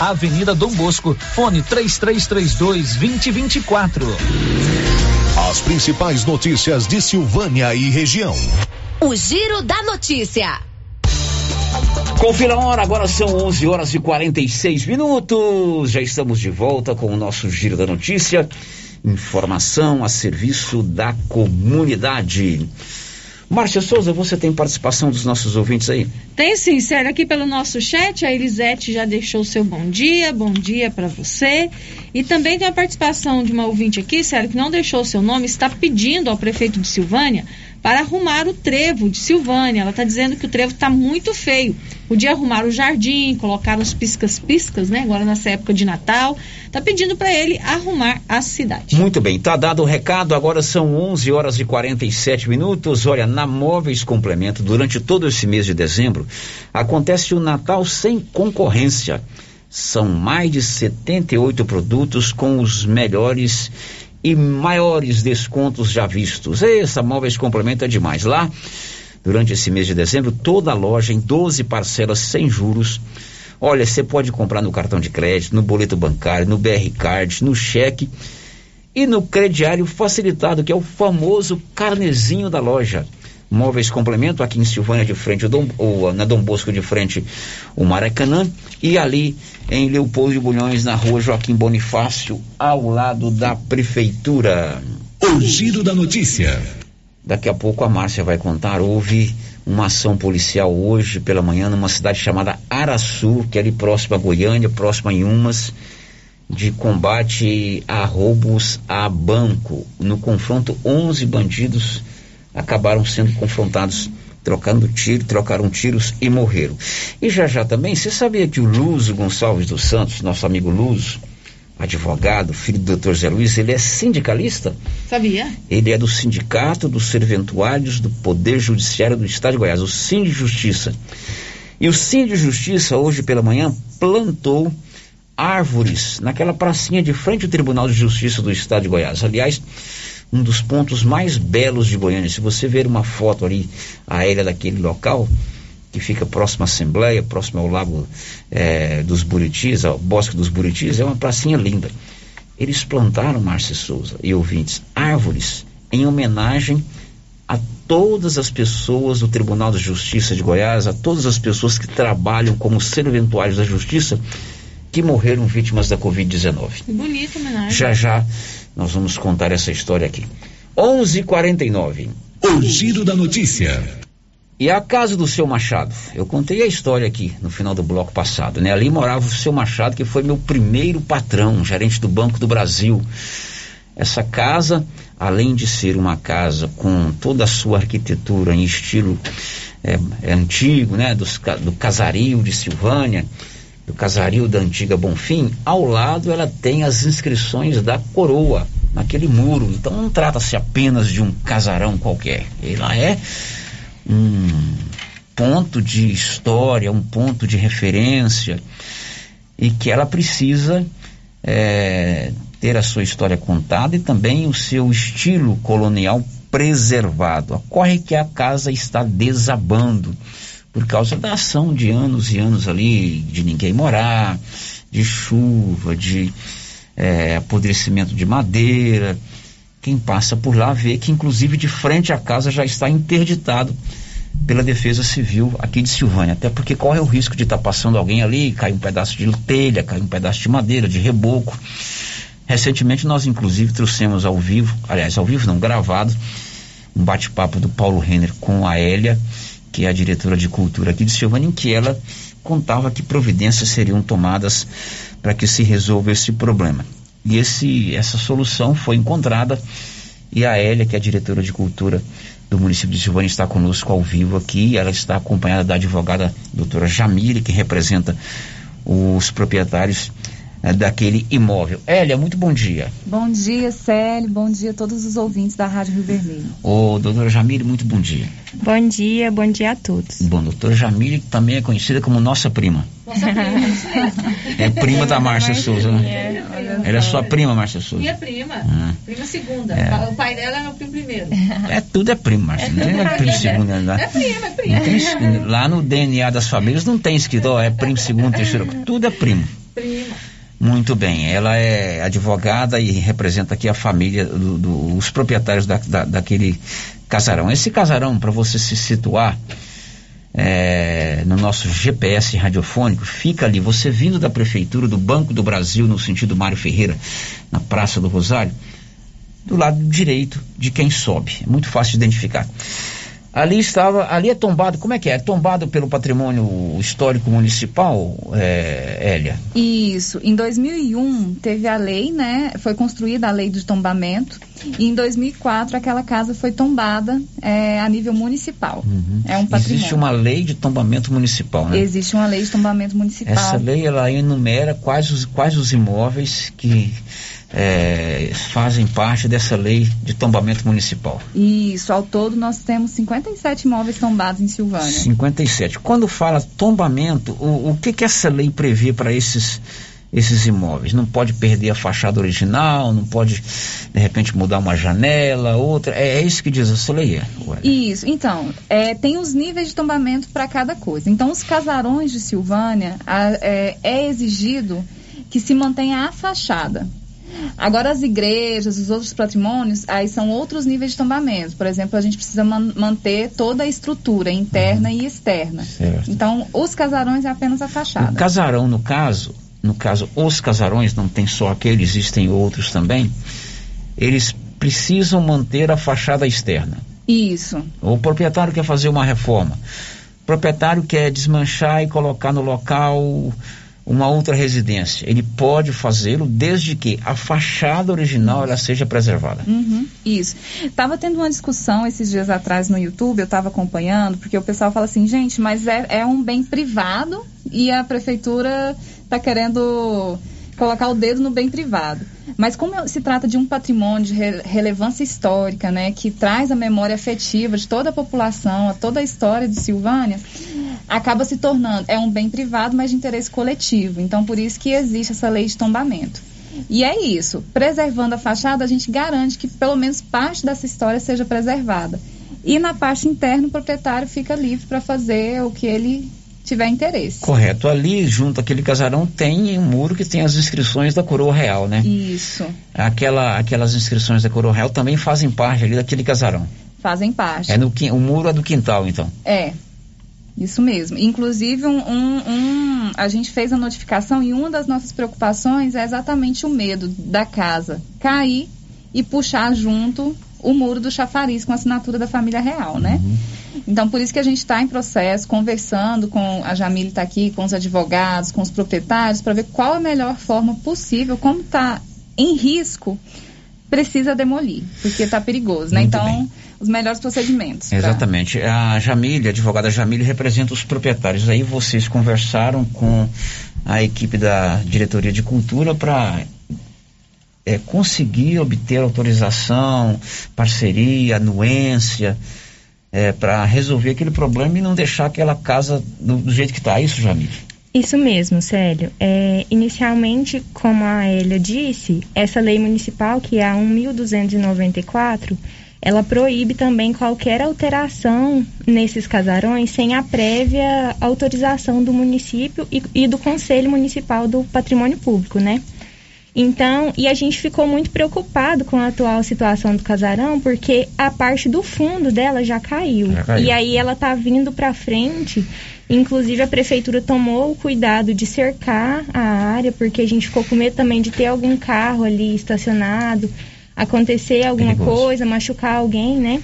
Avenida Dom Bosco, fone 3332 2024. As principais notícias de Silvânia e região. O Giro da Notícia. Confira a hora, agora são 11 horas e 46 minutos. Já estamos de volta com o nosso Giro da Notícia. Informação a serviço da comunidade. Márcia Souza, você tem participação dos nossos ouvintes aí? Tem sim, sério, aqui pelo nosso chat, a Elisete já deixou seu bom dia, bom dia para você. E também tem a participação de uma ouvinte aqui, sério, que não deixou seu nome, está pedindo ao prefeito de Silvânia para arrumar o trevo de Silvânia. Ela está dizendo que o trevo está muito feio. Podia arrumar o jardim, colocar uns piscas-piscas, né? Agora nessa época de Natal. Está pedindo para ele arrumar a cidade. Muito bem, tá dado o recado. Agora são 11 horas e 47 minutos. Olha, na Móveis Complemento, durante todo esse mês de dezembro, acontece o Natal sem concorrência. São mais de 78 produtos com os melhores e maiores descontos já vistos. Essa Móveis Complemento é demais. Lá, durante esse mês de dezembro, toda a loja em 12 parcelas sem juros. Olha, você pode comprar no cartão de crédito, no boleto bancário, no BR Card, no cheque e no crediário facilitado, que é o famoso carnezinho da loja. Móveis Complemento, aqui em Silvânia de frente, Dom, ou, na Dom Bosco de frente, o Maracanã, e ali em Leopoldo de Bulhões, na rua Joaquim Bonifácio, ao lado da Prefeitura. O Giro da Notícia. Daqui a pouco a Márcia vai contar, houve uma ação policial hoje pela manhã numa cidade chamada Araçu, que é ali próxima a Goiânia, próxima a Inhumas, de combate a roubos a banco. No confronto, 11 bandidos acabaram sendo confrontados trocando tiro, trocaram tiros e morreram. E já já também, você sabia que o Luso Gonçalves dos Santos, nosso amigo Luso, advogado, filho do Dr. Zé Luiz, ele é sindicalista? Sabia? Ele é do Sindicato dos Serventuários do Poder Judiciário do Estado de Goiás, o Sind Justiça. E o Sind Justiça, hoje pela manhã, plantou árvores naquela pracinha de frente ao Tribunal de Justiça do Estado de Goiás. Aliás, um dos pontos mais belos de Goiânia. Se você ver uma foto ali aérea daquele local, que fica próximo à Assembleia, próximo ao Lago é, dos Buritis, ao Bosque dos Buritis, é uma pracinha linda. Eles plantaram, Márcia Souza e ouvintes, árvores em homenagem a todas as pessoas do Tribunal de Justiça de Goiás, a todas as pessoas que trabalham como serventuários da Justiça que morreram vítimas da Covid-19. Bonita homenagem. Já já nós vamos contar essa história aqui. 11:49. O giro da notícia. E a casa do seu Machado? Eu contei a história aqui no final do bloco passado, né? Ali morava o seu Machado, que foi meu primeiro patrão, gerente do Banco do Brasil. Essa casa, além de ser uma casa com toda a sua arquitetura em estilo é, é antigo, né? Dos, do casario de Silvânia, do casario da antiga Bonfim, ao lado ela tem as inscrições da coroa naquele muro. Então não trata-se apenas de um casarão qualquer. Ela é um ponto de história, um ponto de referência e que ela precisa é, ter a sua história contada e também o seu estilo colonial preservado. Ocorre que a casa está desabando por causa da ação de anos e anos ali, de ninguém morar, de chuva, de é, apodrecimento de madeira. Quem passa por lá vê que, inclusive, de frente à casa já está interditado pela Defesa Civil aqui de Silvânia. Até porque corre o risco de estar tá passando alguém ali, cai um pedaço de telha, cai um pedaço de madeira, de reboco. Recentemente nós, inclusive, trouxemos ao vivo, aliás, ao vivo não, gravado, um bate-papo do Paulo Renner com a Hélia que é a diretora de cultura aqui de Silvânia, em que ela contava que providências seriam tomadas para que se resolva esse problema. E esse, essa solução foi encontrada e a Hélia, que é a diretora de cultura do município de Silvânia, está conosco ao vivo aqui. Ela está acompanhada da advogada doutora Jamile, que representa os proprietários daquele imóvel. Hélia, muito bom dia. Bom dia, Célio. Bom dia a todos os ouvintes da Rádio Rio Vermelho. Ô, doutora Jamile, muito bom dia. Bom dia, bom dia a todos. Bom, doutora Jamile também é conhecida como nossa prima. Nossa prima, É prima da Márcia Souza, né? Ela é sua prima, Márcia Souza. Minha prima. Ah. Prima segunda. É. O pai dela é meu primo primeiro. É, tudo é primo, Márcia. Não tem primo segundo. Né? É prima, é prima. Não tem, lá no DNA das famílias não tem escrito, ó, é primo segundo, terceiro. Tudo é primo. Prima. Muito bem, ela é advogada e representa aqui a família, do, do, os proprietários da, da, daquele casarão. Esse casarão, para você se situar é, no nosso GPS radiofônico, fica ali, você vindo da prefeitura do Banco do Brasil, no sentido Mário Ferreira, na Praça do Rosário, do lado direito de quem sobe. É muito fácil de identificar. Ali estava, ali é tombado, como é que é? É tombado pelo patrimônio histórico municipal, é, Hélia? Isso. Em 2001 teve a lei, né? Foi construída a lei de tombamento. E em 2004 aquela casa foi tombada é, a nível municipal. Uhum. É um patrimônio. Existe uma lei de tombamento municipal, né? Existe uma lei de tombamento municipal. Essa lei ela enumera quais os, quais os imóveis que é, fazem parte dessa lei de tombamento municipal. Isso, ao todo nós temos 57 imóveis tombados em Silvânia. 57. Quando fala tombamento, o, o que, que essa lei prevê para esses, esses imóveis? Não pode perder a fachada original, não pode, de repente, mudar uma janela, outra. É, é isso que diz essa lei, é? Isso, então, é, tem os níveis de tombamento para cada coisa. Então, os casarões de Silvânia, a, é, é exigido que se mantenha a fachada. Agora, as igrejas, os outros patrimônios, aí são outros níveis de tombamento. Por exemplo, a gente precisa man manter toda a estrutura interna e externa. Certo. Então, os casarões é apenas a fachada. O casarão, no caso, no caso, os casarões, não tem só aquele, existem outros também, eles precisam manter a fachada externa. Isso. O proprietário quer fazer uma reforma. O proprietário quer desmanchar e colocar no local uma outra residência, ele pode fazê-lo desde que a fachada original ela seja preservada. Uhum, isso. Tava tendo uma discussão esses dias atrás no YouTube, eu estava acompanhando, porque o pessoal fala assim, gente, mas é, é um bem privado e a prefeitura está querendo colocar o dedo no bem privado. Mas como se trata de um patrimônio de re relevância histórica, né, que traz a memória afetiva de toda a população, a toda a história de Silvânia, acaba se tornando é um bem privado, mas de interesse coletivo. Então por isso que existe essa lei de tombamento. E é isso. Preservando a fachada, a gente garante que pelo menos parte dessa história seja preservada. E na parte interna, o proprietário fica livre para fazer o que ele tiver interesse. Correto. Ali, junto àquele casarão, tem um muro que tem as inscrições da coroa real, né? Isso. Aquela, aquelas inscrições da coroa real também fazem parte ali daquele casarão. Fazem parte. É no, o muro é do quintal, então. É. Isso mesmo. Inclusive, um, um, um, a gente fez a notificação e uma das nossas preocupações é exatamente o medo da casa cair e puxar junto o muro do chafariz com a assinatura da família real, né? Uhum. Então, por isso que a gente está em processo, conversando com a Jamile está aqui, com os advogados, com os proprietários, para ver qual a melhor forma possível, como está em risco, precisa demolir, porque está perigoso, né? Muito então, bem. Os melhores procedimentos. Exatamente. Pra... A Jamile, a advogada Jamile, representa os proprietários. Aí vocês conversaram com a equipe da Diretoria de Cultura para é, conseguir obter autorização, parceria, anuência, é, para resolver aquele problema e não deixar aquela casa do, do jeito que está. É isso, Jamil? Isso mesmo, Célio. É, inicialmente, como a Elia disse, essa lei municipal, que é a 1294, ela proíbe também qualquer alteração nesses casarões sem a prévia autorização do município e, e do Conselho Municipal do Patrimônio Público, né? Então, e a gente ficou muito preocupado com a atual situação do casarão, porque a parte do fundo dela já caiu. Já caiu. E aí ela tá vindo para frente. Inclusive a prefeitura tomou o cuidado de cercar a área, porque a gente ficou com medo também de ter algum carro ali estacionado, acontecer alguma Perigoso. coisa, machucar alguém, né?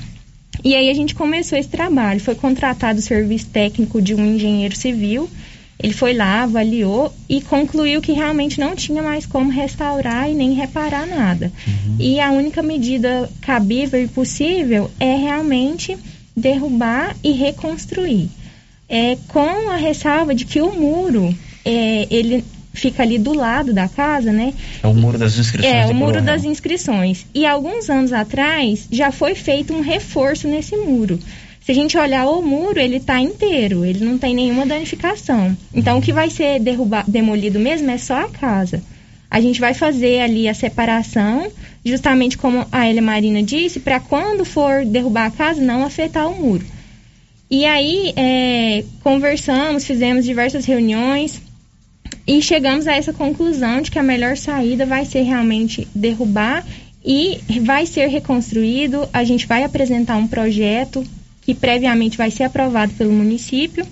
E aí a gente começou esse trabalho. Foi contratado o serviço técnico de um engenheiro civil ele foi lá, avaliou e concluiu que realmente não tinha mais como restaurar e nem reparar nada. Uhum. E a única medida cabível e possível é realmente derrubar e reconstruir. É, com a ressalva de que o muro, é, ele fica ali do lado da casa, né? É o muro das inscrições. É, o muro das inscrições. E alguns anos atrás já foi feito um reforço nesse muro. Se a gente olhar o muro, ele está inteiro, ele não tem nenhuma danificação. Então, o que vai ser derrubado, demolido mesmo é só a casa. A gente vai fazer ali a separação, justamente como a Elia Marina disse, para quando for derrubar a casa, não afetar o muro. E aí, é, conversamos, fizemos diversas reuniões e chegamos a essa conclusão de que a melhor saída vai ser realmente derrubar e vai ser reconstruído. A gente vai apresentar um projeto que previamente vai ser aprovado pelo município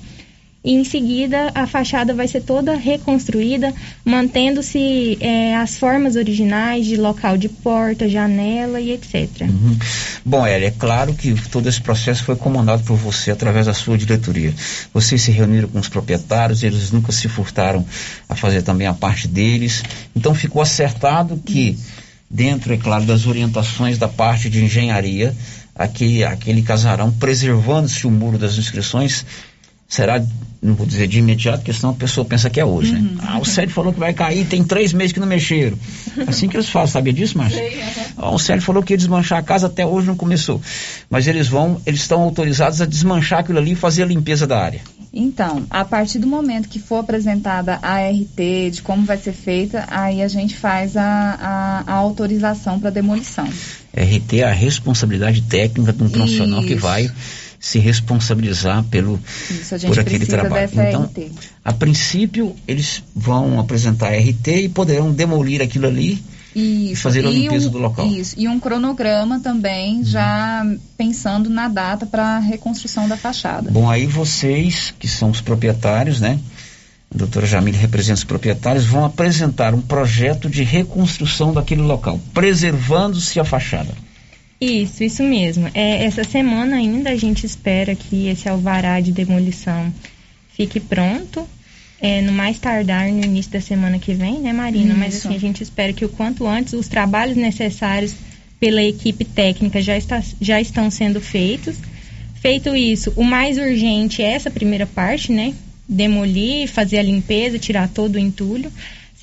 e em seguida a fachada vai ser toda reconstruída, mantendo-se é, as formas originais de local de porta, janela e etc. Uhum. Bom, Elia, é claro que todo esse processo foi comandado por você através da sua diretoria. Vocês se reuniram com os proprietários, eles nunca se furtaram a fazer também a parte deles. Então ficou acertado que, dentro, é claro, das orientações da parte de engenharia, aquele, aquele casarão, preservando-se o muro das inscrições, será, não vou dizer de imediato, porque senão a pessoa pensa que é hoje, né? uhum. né? Ah, o Sérgio falou que vai cair, tem três meses que não mexeram. Assim que eles falam, sabia disso, Márcio? Ah, o Sérgio falou que ia desmanchar a casa, até hoje não começou. Mas eles vão, eles estão autorizados a desmanchar aquilo ali e fazer a limpeza da área. Então, a partir do momento que for apresentada a RT, de como vai ser feita, aí a gente faz a, a, a autorização para demolição. RT é a responsabilidade técnica de um profissional Isso. que vai se responsabilizar pelo Isso, por aquele trabalho. Então, RT. a princípio, eles vão apresentar a RT e poderão demolir aquilo ali isso. e fazer a limpeza um, do local. Isso, e um cronograma também, uhum. já pensando na data para a reconstrução da fachada. Bom, aí vocês, que são os proprietários, né? A doutora Jamile representa os proprietários, vão apresentar um projeto de reconstrução daquele local, preservando-se a fachada. Isso, isso mesmo. É, essa semana ainda a gente espera que esse alvará de demolição fique pronto é, no mais tardar no início da semana que vem, né, Marina? Isso. Mas assim, a gente espera que o quanto antes os trabalhos necessários pela equipe técnica já, está, já estão sendo feitos. Feito isso, o mais urgente é essa primeira parte, né? Demolir, fazer a limpeza, tirar todo o entulho.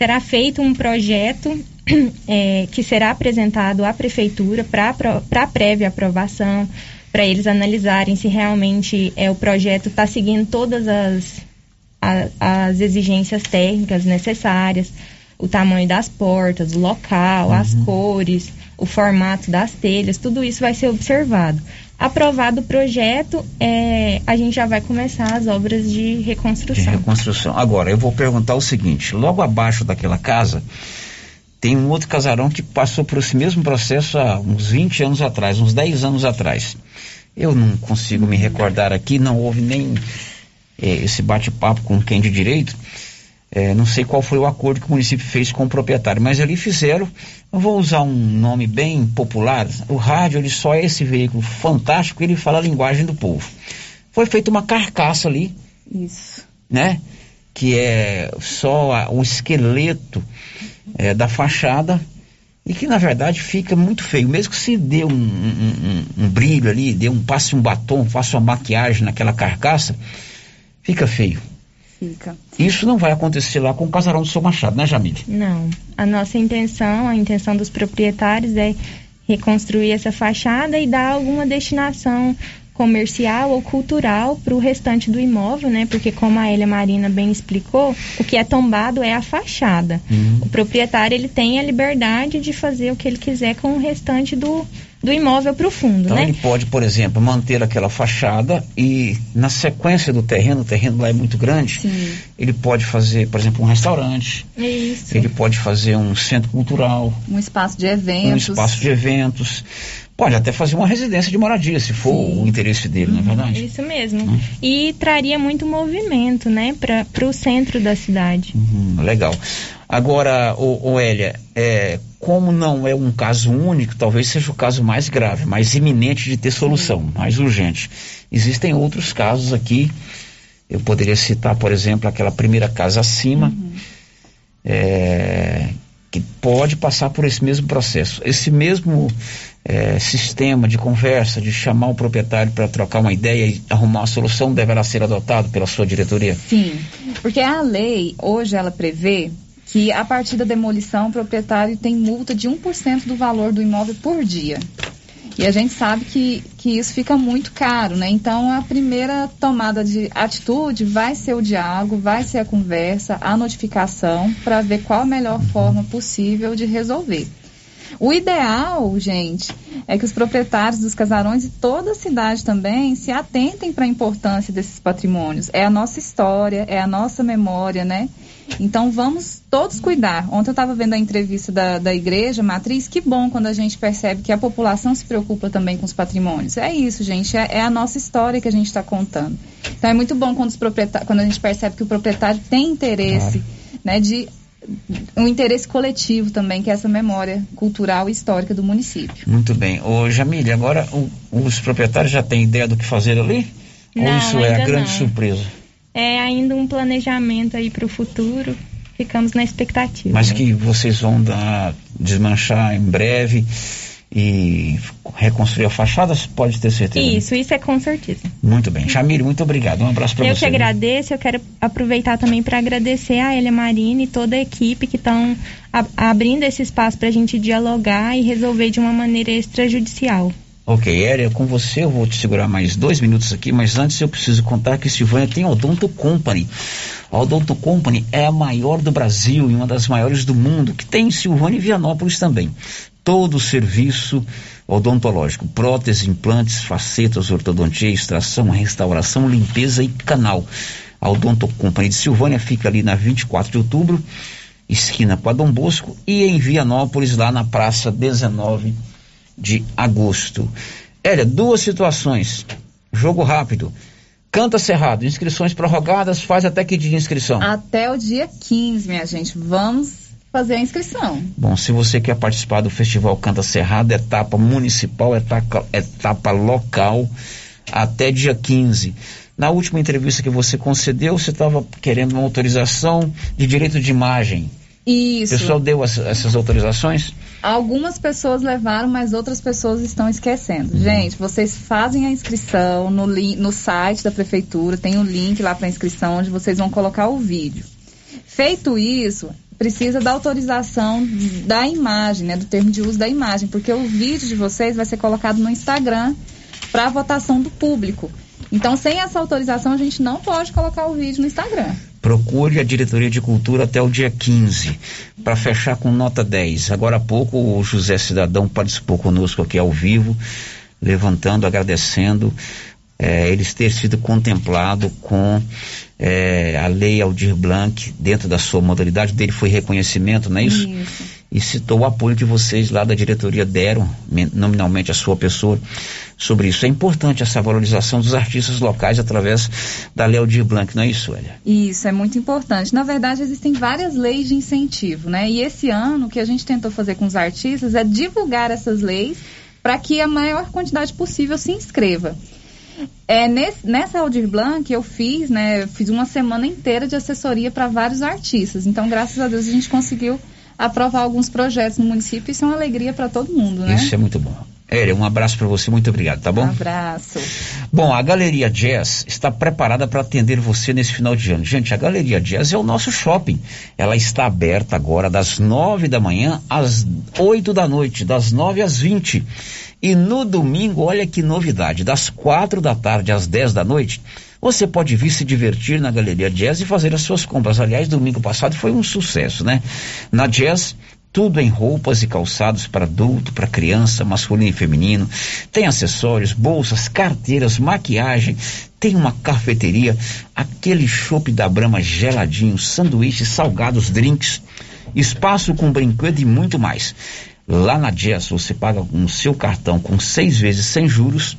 Será feito um projeto é, que será apresentado à prefeitura para prévia aprovação, para eles analisarem se realmente é, o projeto está seguindo todas as, a, as exigências técnicas necessárias, o tamanho das portas, o local, uhum. as cores, o formato das telhas, tudo isso vai ser observado. Aprovado o projeto, é, a gente já vai começar as obras de reconstrução. De reconstrução. Agora, eu vou perguntar o seguinte: logo abaixo daquela casa, tem um outro casarão que passou por esse mesmo processo há uns 20 anos atrás, uns 10 anos atrás. Eu não consigo me recordar aqui, não houve nem é, esse bate-papo com quem de direito. É, não sei qual foi o acordo que o município fez com o proprietário, mas ali fizeram, eu vou usar um nome bem popular, o rádio ele só é esse veículo fantástico, ele fala a linguagem do povo. Foi feita uma carcaça ali, Isso. né? Que é só o esqueleto é, da fachada e que na verdade fica muito feio. Mesmo que se dê um, um, um, um brilho ali, dê um passe um batom, faça uma maquiagem naquela carcaça, fica feio. Fica. Isso não vai acontecer lá com o casarão do seu Machado, né, Jamile? Não. A nossa intenção, a intenção dos proprietários é reconstruir essa fachada e dar alguma destinação comercial ou cultural para o restante do imóvel, né? Porque como a Elia Marina bem explicou, o que é tombado é a fachada. Uhum. O proprietário ele tem a liberdade de fazer o que ele quiser com o restante do, do imóvel para o fundo, Então né? ele pode, por exemplo, manter aquela fachada e na sequência do terreno, o terreno lá é muito grande, Sim. ele pode fazer, por exemplo, um restaurante, Isso. ele pode fazer um centro cultural, Um espaço de um eventos. espaço de eventos, pode até fazer uma residência de moradia, se for o interesse dele, não é verdade? Isso mesmo. E traria muito movimento, né, para o centro da cidade. Hum, legal. Agora, o, Elia, é, como não é um caso único, talvez seja o caso mais grave, mais iminente de ter solução, mais urgente. Existem outros casos aqui. Eu poderia citar, por exemplo, aquela primeira casa acima, é, que pode passar por esse mesmo processo. Esse mesmo é, sistema de conversa, de chamar o proprietário para trocar uma ideia e arrumar uma solução, deverá ser adotado pela sua diretoria? Sim, porque a lei, hoje, ela prevê que a partir da demolição, o proprietário tem multa de 1% do valor do imóvel por dia. E a gente sabe que, que isso fica muito caro, né? Então, a primeira tomada de atitude vai ser o diálogo, vai ser a conversa, a notificação, para ver qual a melhor forma possível de resolver. O ideal, gente, é que os proprietários dos casarões e toda a cidade também se atentem para a importância desses patrimônios. É a nossa história, é a nossa memória, né? Então vamos todos cuidar. Ontem eu estava vendo a entrevista da, da igreja matriz. Que bom quando a gente percebe que a população se preocupa também com os patrimônios. É isso, gente. É, é a nossa história que a gente está contando. Então é muito bom quando, os proprietários, quando a gente percebe que o proprietário tem interesse, né, de um interesse coletivo também, que é essa memória cultural e histórica do município. Muito bem. Ô, Jamile, agora o- os proprietários já têm ideia do que fazer ali? Ou Não, isso é a grande não. surpresa? É ainda um planejamento aí para o futuro. Ficamos na expectativa. Mas que vocês vão dar, desmanchar em breve e reconstruir a fachada, pode ter certeza. Isso, isso é com certeza. Muito bem. Jamile, muito obrigado. Um abraço para Eu você. que agradeço, eu quero aproveitar também para agradecer a Elia Marina e toda a equipe que estão abrindo esse espaço para a gente dialogar e resolver de uma maneira extrajudicial. Ok, Hélia, com você eu vou te segurar mais dois minutos aqui, mas antes eu preciso contar que Silvânia tem a Odonto Company. A Odonto Company é a maior do Brasil e uma das maiores do mundo, que tem em Silvânia e Vianópolis também. Todo o serviço odontológico, prótese, implantes, facetas, ortodontia, extração, restauração, limpeza e canal. A Odonto Company de Silvânia fica ali na 24 de outubro, esquina com a Dom Bosco, e em Vianópolis, lá na praça 19 de agosto. Hélia, duas situações. Jogo rápido. Canta Cerrado, inscrições prorrogadas, faz até que dia de inscrição? Até o dia 15, minha gente. Vamos fazer a inscrição. Bom, se você quer participar do Festival Canta Cerrado, etapa municipal, etapa, etapa local, até dia 15. Na última entrevista que você concedeu, você estava querendo uma autorização de direito de imagem. Isso. O pessoal deu as, essas autorizações? Algumas pessoas levaram, mas outras pessoas estão esquecendo. Gente, vocês fazem a inscrição no, no site da prefeitura, tem um link lá para inscrição onde vocês vão colocar o vídeo. Feito isso, precisa da autorização da imagem, né, do termo de uso da imagem, porque o vídeo de vocês vai ser colocado no Instagram para votação do público. Então, sem essa autorização, a gente não pode colocar o vídeo no Instagram. Procure a diretoria de cultura até o dia 15 para fechar com nota 10. Agora há pouco o José Cidadão participou conosco aqui ao vivo, levantando, agradecendo é, eles ter sido contemplado com é, a lei Aldir Blanc dentro da sua modalidade dele foi reconhecimento, não é isso? isso? E citou o apoio que vocês lá da diretoria deram, nominalmente a sua pessoa, sobre isso. É importante essa valorização dos artistas locais através da lei Aldir Blanc, não é isso, Elia? Isso, é muito importante. Na verdade, existem várias leis de incentivo, né? E esse ano, o que a gente tentou fazer com os artistas é divulgar essas leis para que a maior quantidade possível se inscreva. É, nesse, nessa Aldir Blanc eu fiz, né, fiz uma semana inteira de assessoria para vários artistas. Então, graças a Deus, a gente conseguiu aprovar alguns projetos no município. Isso é uma alegria para todo mundo, né? Isso é muito bom. Élia, um abraço para você, muito obrigado, tá bom? Um abraço. Bom, a Galeria Jazz está preparada para atender você nesse final de ano. Gente, a Galeria Jazz é o nosso shopping. Ela está aberta agora das nove da manhã às oito da noite, das nove às vinte. E no domingo, olha que novidade, das quatro da tarde às dez da noite, você pode vir se divertir na Galeria Jazz e fazer as suas compras. Aliás, domingo passado foi um sucesso, né? Na Jazz, tudo em roupas e calçados para adulto, para criança, masculino e feminino. Tem acessórios, bolsas, carteiras, maquiagem. Tem uma cafeteria, aquele chopp da Brama geladinho, sanduíches, salgados, drinks, espaço com brinquedo e muito mais. Lá na Jazz você paga com o seu cartão com seis vezes sem juros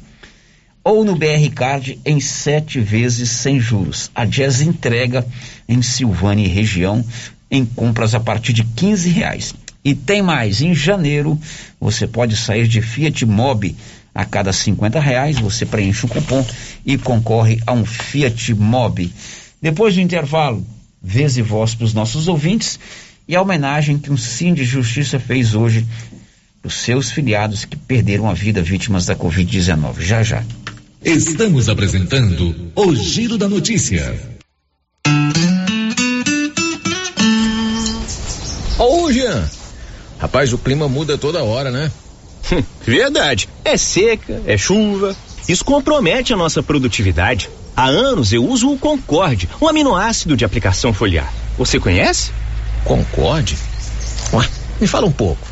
ou no BR Card em sete vezes sem juros. A Jazz entrega em Silvânia e região em compras a partir de 15 reais. E tem mais, em janeiro você pode sair de Fiat Mobi a cada 50 reais, você preenche o cupom e concorre a um Fiat Mobi. Depois do intervalo, vez e voz para os nossos ouvintes e a homenagem que o Sim de Justiça fez hoje os seus filiados que perderam a vida vítimas da Covid-19. Já, já. Estamos apresentando o Giro da Notícia. Ô, Jean. Rapaz, o clima muda toda hora, né? Hum, verdade. É seca, é chuva. Isso compromete a nossa produtividade. Há anos eu uso o Concorde, um aminoácido de aplicação foliar. Você conhece? Concorde? Ué, me fala um pouco.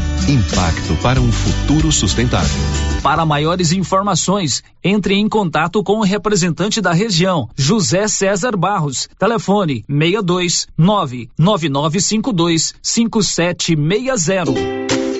Impacto para um futuro sustentável. Para maiores informações, entre em contato com o representante da região, José César Barros. Telefone 62 99952 5760.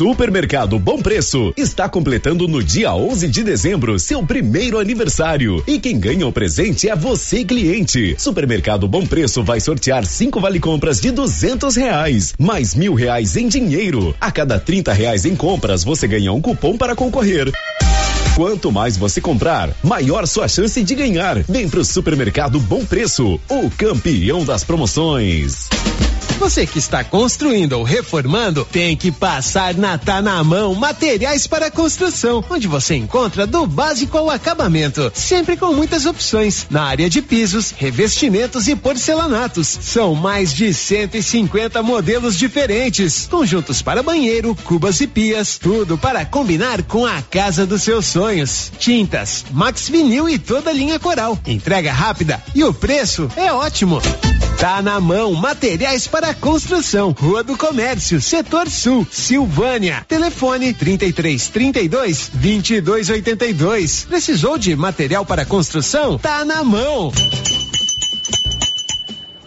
Supermercado Bom Preço está completando no dia 11 de dezembro seu primeiro aniversário. E quem ganha o presente é você, cliente. Supermercado Bom Preço vai sortear cinco vale compras de duzentos reais, mais mil reais em dinheiro. A cada trinta reais em compras, você ganha um cupom para concorrer. Quanto mais você comprar, maior sua chance de ganhar. Vem pro Supermercado Bom Preço, o campeão das promoções. Você que está construindo ou reformando, tem que passar na Tá na Mão Materiais para Construção, onde você encontra do básico ao acabamento, sempre com muitas opções na área de pisos, revestimentos e porcelanatos. São mais de 150 modelos diferentes, conjuntos para banheiro, cubas e pias, tudo para combinar com a casa dos seus sonhos. Tintas, Max Vinil e toda a linha Coral. Entrega rápida e o preço é ótimo. Tá na mão, materiais para construção. Rua do Comércio, Setor Sul, Silvânia. Telefone 33 32 22 82. Precisou de material para construção? Tá na mão.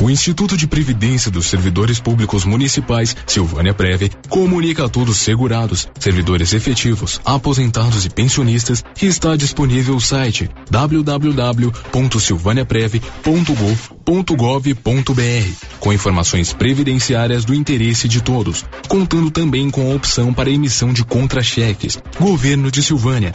O Instituto de Previdência dos Servidores Públicos Municipais, Silvânia Preve, comunica a todos segurados, servidores efetivos, aposentados e pensionistas que está disponível o site www.silvaniapreve.gov.br com informações previdenciárias do interesse de todos, contando também com a opção para emissão de contra-cheques. Governo de Silvânia,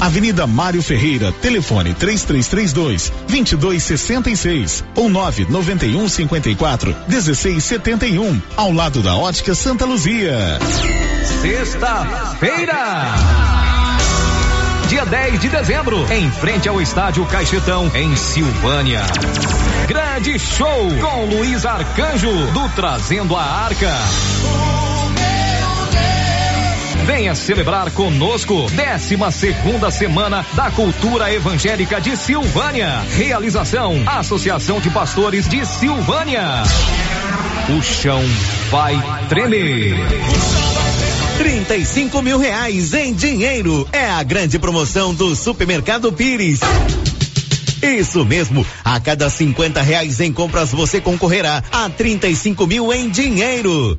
Avenida Mário Ferreira, telefone 3332 2266 ou 991 54 1671, ao lado da Ótica Santa Luzia. Sexta-feira. Dia 10 de dezembro, em frente ao estádio Caixetão, em Silvânia. Grande show com Luiz Arcanjo do Trazendo a Arca. Venha celebrar conosco 12 segunda semana da Cultura Evangélica de Silvânia. Realização Associação de Pastores de Silvânia. O chão vai tremer. 35 mil reais em dinheiro. É a grande promoção do Supermercado Pires. Isso mesmo, a cada 50 reais em compras você concorrerá a 35 mil em dinheiro.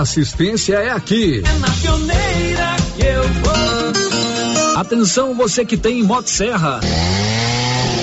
assistência é aqui. É na pioneira que eu vou. Atenção você que tem Motosserra.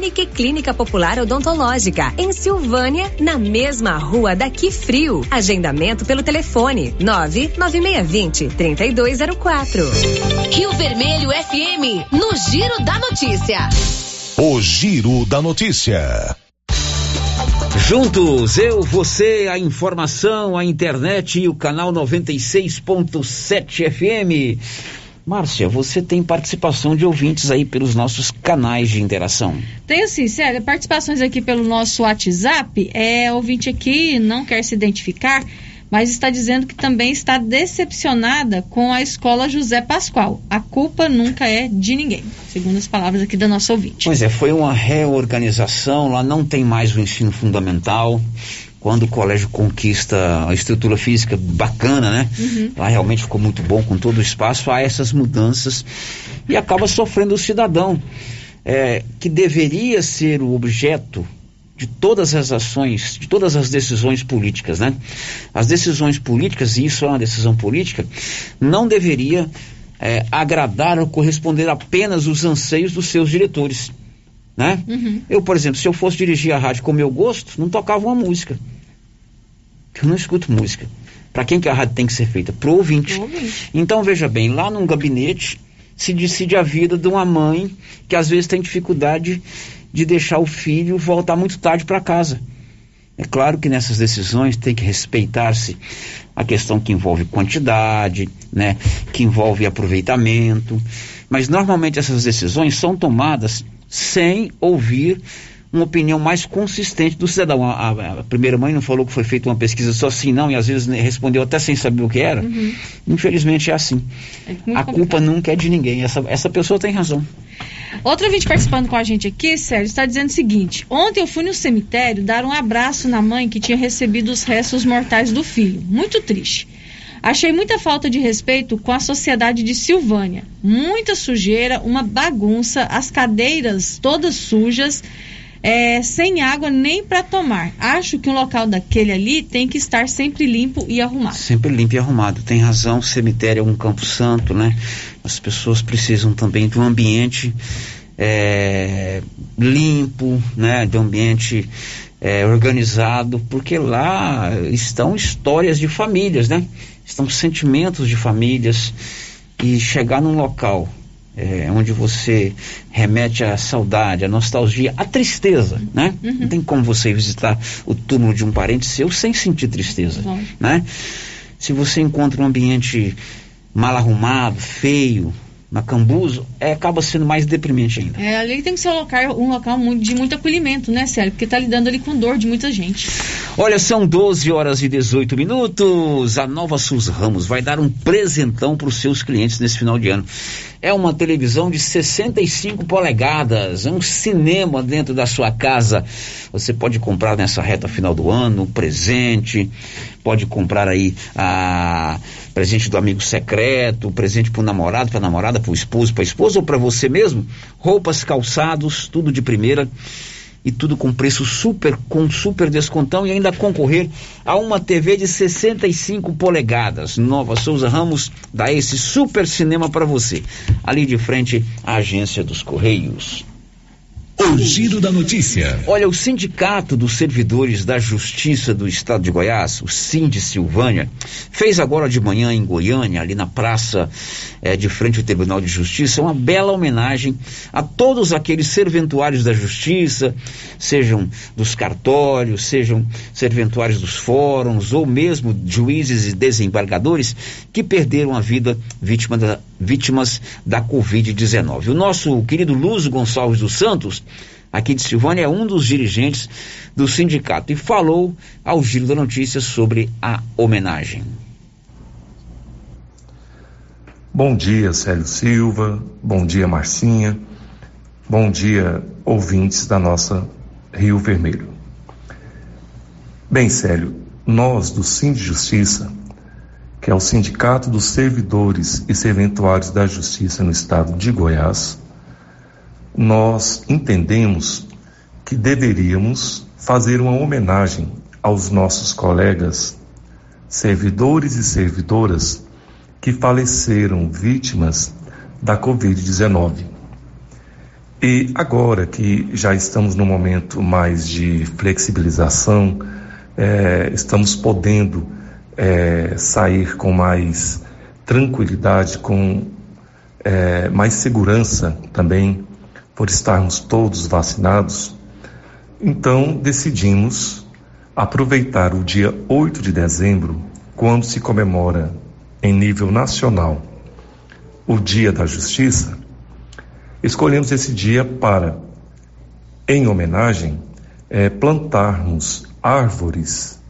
Unique Clínica Popular Odontológica, em Silvânia, na mesma rua daqui frio. Agendamento pelo telefone 99620 3204. Rio Vermelho FM, no Giro da Notícia. O Giro da Notícia. Juntos, eu, você, a informação, a internet e o canal 96.7 FM. Márcia, você tem participação de ouvintes aí pelos nossos canais de interação. Tenho sim, sério. Participações aqui pelo nosso WhatsApp. É, ouvinte aqui não quer se identificar, mas está dizendo que também está decepcionada com a escola José Pascoal. A culpa nunca é de ninguém, segundo as palavras aqui da nossa ouvinte. Pois é, foi uma reorganização, lá não tem mais o ensino fundamental. Quando o colégio conquista a estrutura física bacana, né? Uhum. Lá realmente ficou muito bom com todo o espaço, há essas mudanças e acaba sofrendo o cidadão, é, que deveria ser o objeto de todas as ações, de todas as decisões políticas, né? As decisões políticas, e isso é uma decisão política, não deveria é, agradar ou corresponder apenas os anseios dos seus diretores, né? Uhum. Eu, por exemplo, se eu fosse dirigir a rádio com meu gosto, não tocava uma música. Eu não escuto música. Para quem que a rádio tem que ser feita? Pro ouvinte. Pro ouvinte. Então, veja bem, lá num gabinete se decide a vida de uma mãe que às vezes tem dificuldade de deixar o filho voltar muito tarde para casa. É claro que nessas decisões tem que respeitar-se a questão que envolve quantidade, né, que envolve aproveitamento, mas normalmente essas decisões são tomadas sem ouvir uma opinião mais consistente do cidadão. A, a- a primeira mãe não falou que foi feita uma pesquisa só sim, não, e às vezes respondeu até sem saber o que era. Uhum. Infelizmente é assim. muito a culpa nunca é de ninguém. Essa, essa pessoa tem razão. Outro ouvinte participando com a gente aqui, Sérgio, está dizendo o seguinte: ontem eu fui no cemitério dar um abraço na mãe que tinha recebido os restos mortais do filho. Muito triste. Achei muita falta de respeito com a sociedade de Silvânia. Muita sujeira, uma bagunça, as cadeiras todas sujas, é, sem água nem para tomar. Acho que um local daquele ali tem que estar sempre limpo e arrumado. Sempre limpo e arrumado. Tem razão, cemitério é um campo santo, né? As pessoas precisam também de um ambiente é, limpo, né? De um ambiente é, organizado, porque lá estão histórias de famílias, né? Estão sentimentos de famílias e chegar num local é, onde você remete à saudade, à nostalgia, à tristeza, né? Uhum. Não tem como você visitar o túmulo de um parente seu sem sentir tristeza, uhum. né? Se você encontra um ambiente mal arrumado, feio, Macambuzo, é, acaba sendo mais deprimente ainda. É, ali tem que ser um local, um local de muito acolhimento, né, Célio? Porque tá lidando ali com dor de muita gente. Olha, são 12 horas e 18 minutos. A Nova Sus Ramos vai dar um presentão para os seus clientes nesse final de ano. É uma televisão de 65 polegadas, é um cinema dentro da sua casa. Você pode comprar nessa reta final do ano, presente, pode comprar aí a presente do amigo secreto, presente para o namorado, para a namorada, para o esposo, para a esposa ou para você mesmo. Roupas, calçados, tudo de primeira e tudo com preço super, com super descontão e ainda concorrer a uma TV de 65 polegadas. Nova Souza Ramos dá esse super cinema para você. Ali de frente, a agência dos Correios. O giro da notícia. Olha, o Sindicato dos Servidores da Justiça do Estado de Goiás, o Sind Silvânia, fez agora de manhã em Goiânia, ali na praça é, de frente ao Tribunal de Justiça, uma bela homenagem a todos aqueles serventuários da Justiça, sejam dos cartórios, sejam serventuários dos fóruns, ou mesmo juízes e desembargadores que perderam a vida vítima da, vítimas da Covid-19. O nosso querido Luz Gonçalves dos Santos aqui de Silvânia, é um dos dirigentes do sindicato e falou ao Giro da Notícia sobre a homenagem. Bom dia, Célio Silva. Bom dia, Marcinha. Bom dia, ouvintes da nossa Rio Vermelho. Bem, Célio, nós do Sim de Justiça, que é o Sindicato dos Servidores e Serventuários da Justiça no Estado de Goiás, nós entendemos que deveríamos fazer uma homenagem aos nossos colegas, servidores e servidoras que faleceram vítimas da Covid-19. E agora que já estamos no momento mais de flexibilização, é, estamos podendo é, sair com mais tranquilidade, com é, mais segurança também, por estarmos todos vacinados, então decidimos aproveitar o dia 8 de dezembro, quando se comemora em nível nacional o Dia da Justiça, escolhemos esse dia para, em homenagem, é, plantarmos árvores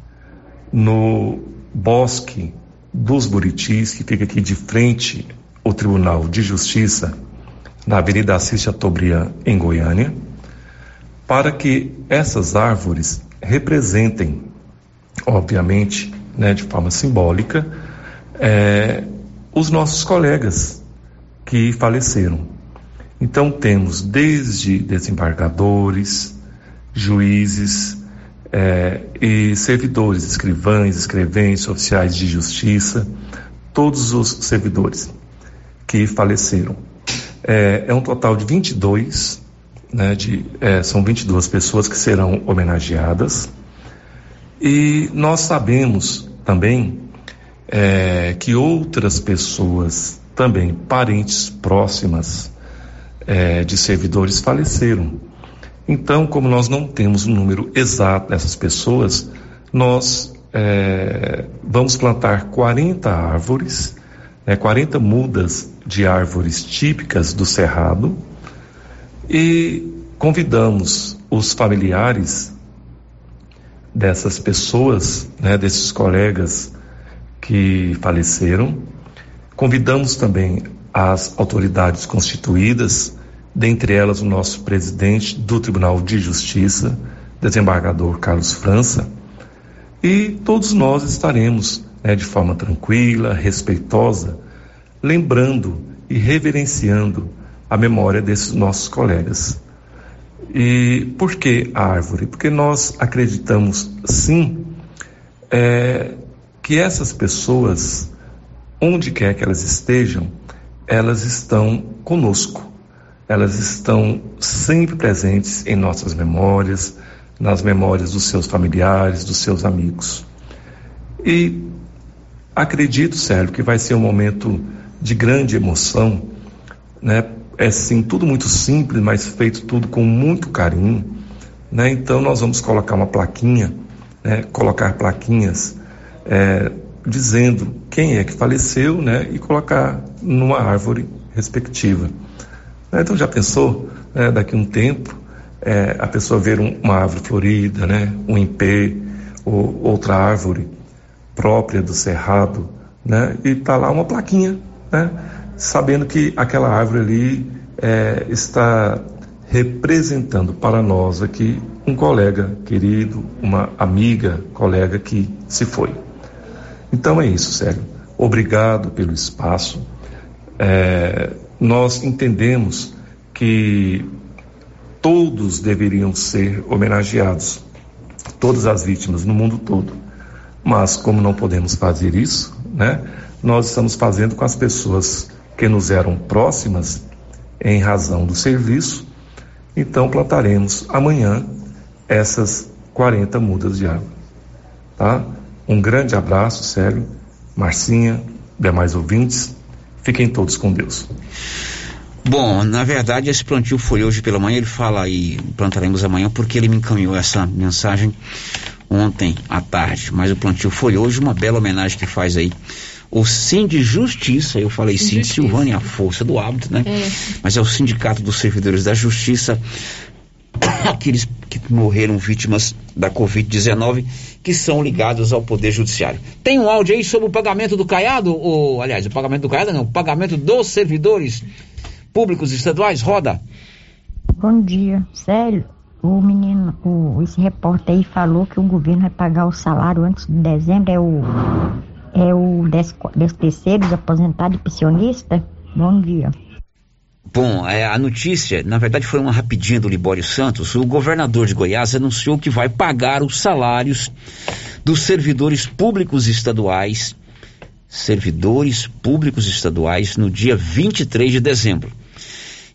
no bosque dos Buritis, que fica aqui de frente ao Tribunal de Justiça, na Avenida Assis Chateaubriand, em Goiânia, para que essas árvores representem, obviamente, né, de forma simbólica, é, os nossos colegas que faleceram. Então temos desde desembargadores, juízes é, e servidores, escrivães, escreventes, oficiais de justiça, todos os servidores que faleceram. É, é um total de 22, né, de, é, são 22 pessoas que serão homenageadas. E nós sabemos também é, que outras pessoas, também parentes próximas é, de servidores, faleceram. Então, como nós não temos o um número exato dessas pessoas, nós é, vamos plantar 40 árvores, né, 40 mudas de árvores típicas do Cerrado e convidamos os familiares dessas pessoas, né, desses colegas que faleceram. Convidamos também as autoridades constituídas, dentre elas o nosso presidente do Tribunal de Justiça, desembargador Carlos França, e todos nós estaremos né, de forma tranquila, respeitosa, lembrando e reverenciando a memória desses nossos colegas. E por que a árvore? Porque nós acreditamos sim é, que essas pessoas, onde quer que elas estejam, elas estão conosco. Elas estão sempre presentes em nossas memórias, nas memórias dos seus familiares, dos seus amigos. E acredito, Sérgio, que vai ser um momento de grande emoção, né? É sim tudo muito simples, mas feito tudo com muito carinho, né? Então nós vamos colocar uma plaquinha, né? Colocar plaquinhas é, dizendo quem é que faleceu, né? E colocar numa árvore respectiva. Então já pensou, né, daqui um tempo, é, a pessoa ver um, uma árvore florida, né, um impê, ou outra árvore própria do cerrado, né, e tá lá uma plaquinha, né, sabendo que aquela árvore ali é, está representando para nós aqui um colega querido, uma amiga, colega que se foi. Então é isso, Sérgio. Obrigado pelo espaço. É, nós entendemos que todos deveriam ser homenageados, todas as vítimas no mundo todo. Mas como não podemos fazer isso, né? Nós estamos fazendo com as pessoas que nos eram próximas em razão do serviço. Então plantaremos amanhã essas 40 mudas de árvore, tá? Um grande abraço, Célio, Marcinha, demais ouvintes. Fiquem todos com Deus. Bom, na verdade, esse plantio foi hoje pela manhã. Ele fala aí, plantaremos amanhã, porque ele me encaminhou essa mensagem ontem à tarde. Mas o plantio foi hoje, uma bela homenagem que faz aí o Sim de Justiça, eu falei Sim de Silvânia, a força do hábito, né? É. Mas é o Sindicato dos Servidores da Justiça, aqueles que morreram vítimas da Covid-19, que são ligados ao Poder Judiciário. Tem um áudio aí sobre o pagamento do caiado, ou, aliás, o pagamento do caiado não, o pagamento dos servidores públicos estaduais? Roda. Bom dia. Sério, o menino, o, esse repórter aí falou que o governo vai pagar o salário antes de dezembro, é o, é o des, terceiro dos aposentados e pensionistas? Bom dia. Bom, é, a notícia, na verdade, foi uma rapidinha do Libório Santos. O governador de Goiás anunciou que vai pagar os salários dos servidores públicos estaduais, servidores públicos estaduais, no dia 23 de dezembro.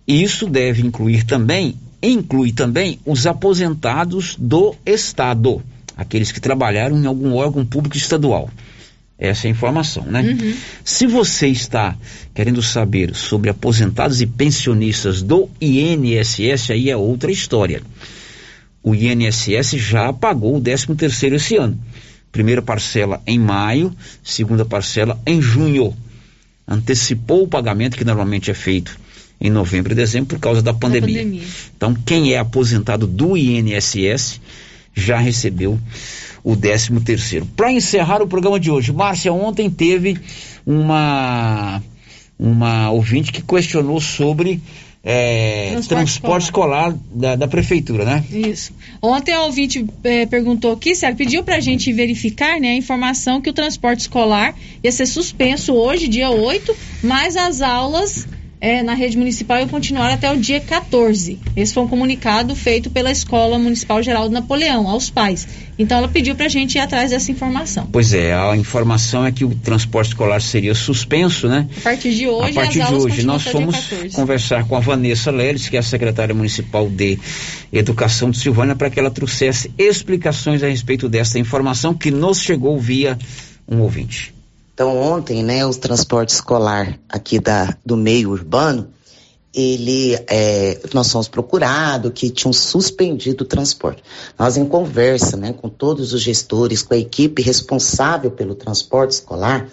E isso deve incluir também, inclui também os aposentados do Estado, aqueles que trabalharam em algum órgão público estadual. Essa é a informação, né? Uhum. Se você está querendo saber sobre aposentados e pensionistas do INSS, aí é outra história. O INSS já pagou o 13 terceiro esse ano. Primeira parcela em maio, segunda parcela em junho. Antecipou o pagamento que normalmente é feito em novembro e dezembro por causa da pandemia. pandemia. Então, quem é aposentado do INSS já recebeu o 13 terceiro. Para encerrar o programa de hoje, Márcia, ontem teve uma uma ouvinte que questionou sobre é, transporte, transporte, escolar, escolar da, da, prefeitura, né? Isso. Ontem a ouvinte é, perguntou aqui, Sérgio, pediu para a gente verificar né, a informação que o transporte escolar ia ser suspenso hoje, dia 8, mas as aulas é, na rede municipal e continuar até o dia 14. Esse foi um comunicado feito pela Escola Municipal Geraldo Napoleão aos pais. Então ela pediu para a gente ir atrás dessa informação. Pois é, a informação é que o transporte escolar seria suspenso, né? A partir de hoje, a partir de hoje nós fomos conversar com a Vanessa Leles, que é a secretária municipal de Educação de Silvânia, para que ela trouxesse explicações a respeito dessa informação que nos chegou via um ouvinte. Então, ontem, né, o transporte escolar aqui da, do meio urbano, ele, é, nós fomos procurados que tinham suspendido o transporte. Nós, em conversa né, com todos os gestores, com a equipe responsável pelo transporte escolar,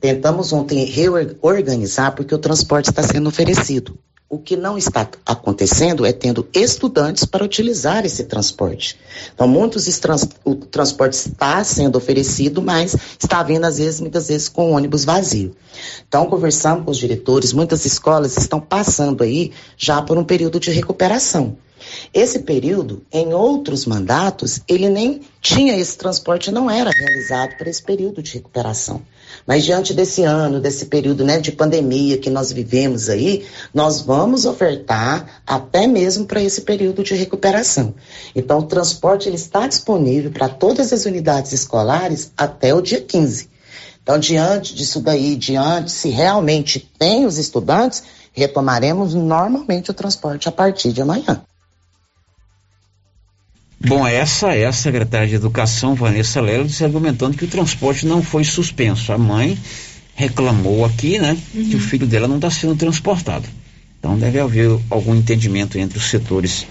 tentamos ontem reorganizar porque o transporte está sendo oferecido. O que não está acontecendo é tendo estudantes para utilizar esse transporte. Então, muitos trans, o transporte está sendo oferecido, mas está vindo, às vezes, muitas vezes, com ônibus vazio. Então, conversamos com os diretores, muitas escolas estão passando aí já por um período de recuperação. Esse período, em outros mandatos, ele nem tinha esse transporte, não era realizado para esse período de recuperação. Mas diante desse ano, desse período né, de pandemia que nós vivemos aí, nós vamos ofertar até mesmo para esse período de recuperação. Então, o transporte ele está disponível para todas as unidades escolares até o dia 15. Então, diante disso daí, diante se realmente tem os estudantes, retomaremos normalmente o transporte a partir de amanhã. Bom, essa é a secretária de Educação, Vanessa Lelo, argumentando que o transporte não foi suspenso. A mãe reclamou aqui, né, uhum. que o filho dela não está sendo transportado. Então deve haver algum entendimento entre os setores,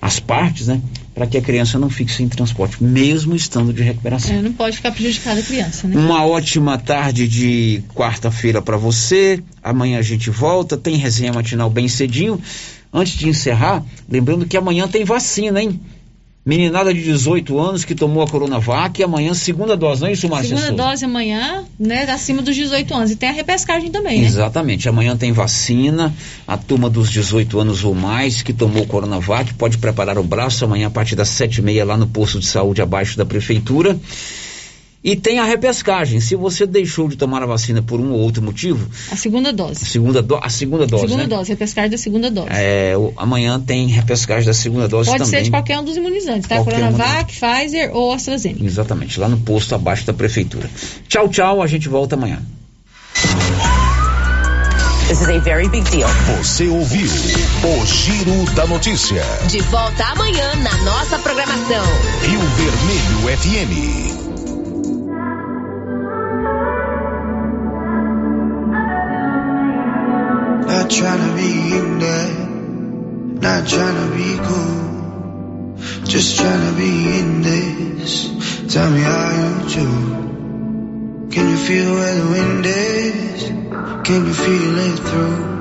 as partes, né, para que a criança não fique sem transporte, mesmo estando de recuperação. É, não pode ficar prejudicada a criança, né? Uma ótima tarde de quarta-feira para você. Amanhã a gente volta, tem resenha matinal bem cedinho. Antes de encerrar, lembrando que amanhã tem vacina, hein? Meninada de 18 anos que tomou a Coronavac, e amanhã segunda dose, não é isso, Márcia Segunda dose amanhã, né, acima dos 18 anos. E tem a repescagem também, né? Exatamente. Amanhã tem vacina, a turma dos 18 anos ou mais que tomou Coronavac pode preparar o braço amanhã a partir das sete e meia lá no posto de saúde abaixo da prefeitura. E tem a repescagem. Se você deixou de tomar a vacina por um ou outro motivo. A segunda dose. A segunda, do, a segunda dose. Segunda né? dose, repescagem da segunda dose. É, o, amanhã tem repescagem da segunda dose Pode também. ser de qualquer um dos imunizantes, tá? Coronavac, um... Pfizer ou AstraZeneca. Exatamente, lá no posto abaixo da prefeitura. Tchau, tchau, a gente volta amanhã. This is a very big deal. Você ouviu o Giro da Notícia. De volta amanhã na nossa programação. Rio Vermelho FM. Not trying to be in there, not trying to be cool, just trying to be in this. Tell me how you do. Can you feel where the wind is? Can you feel it through?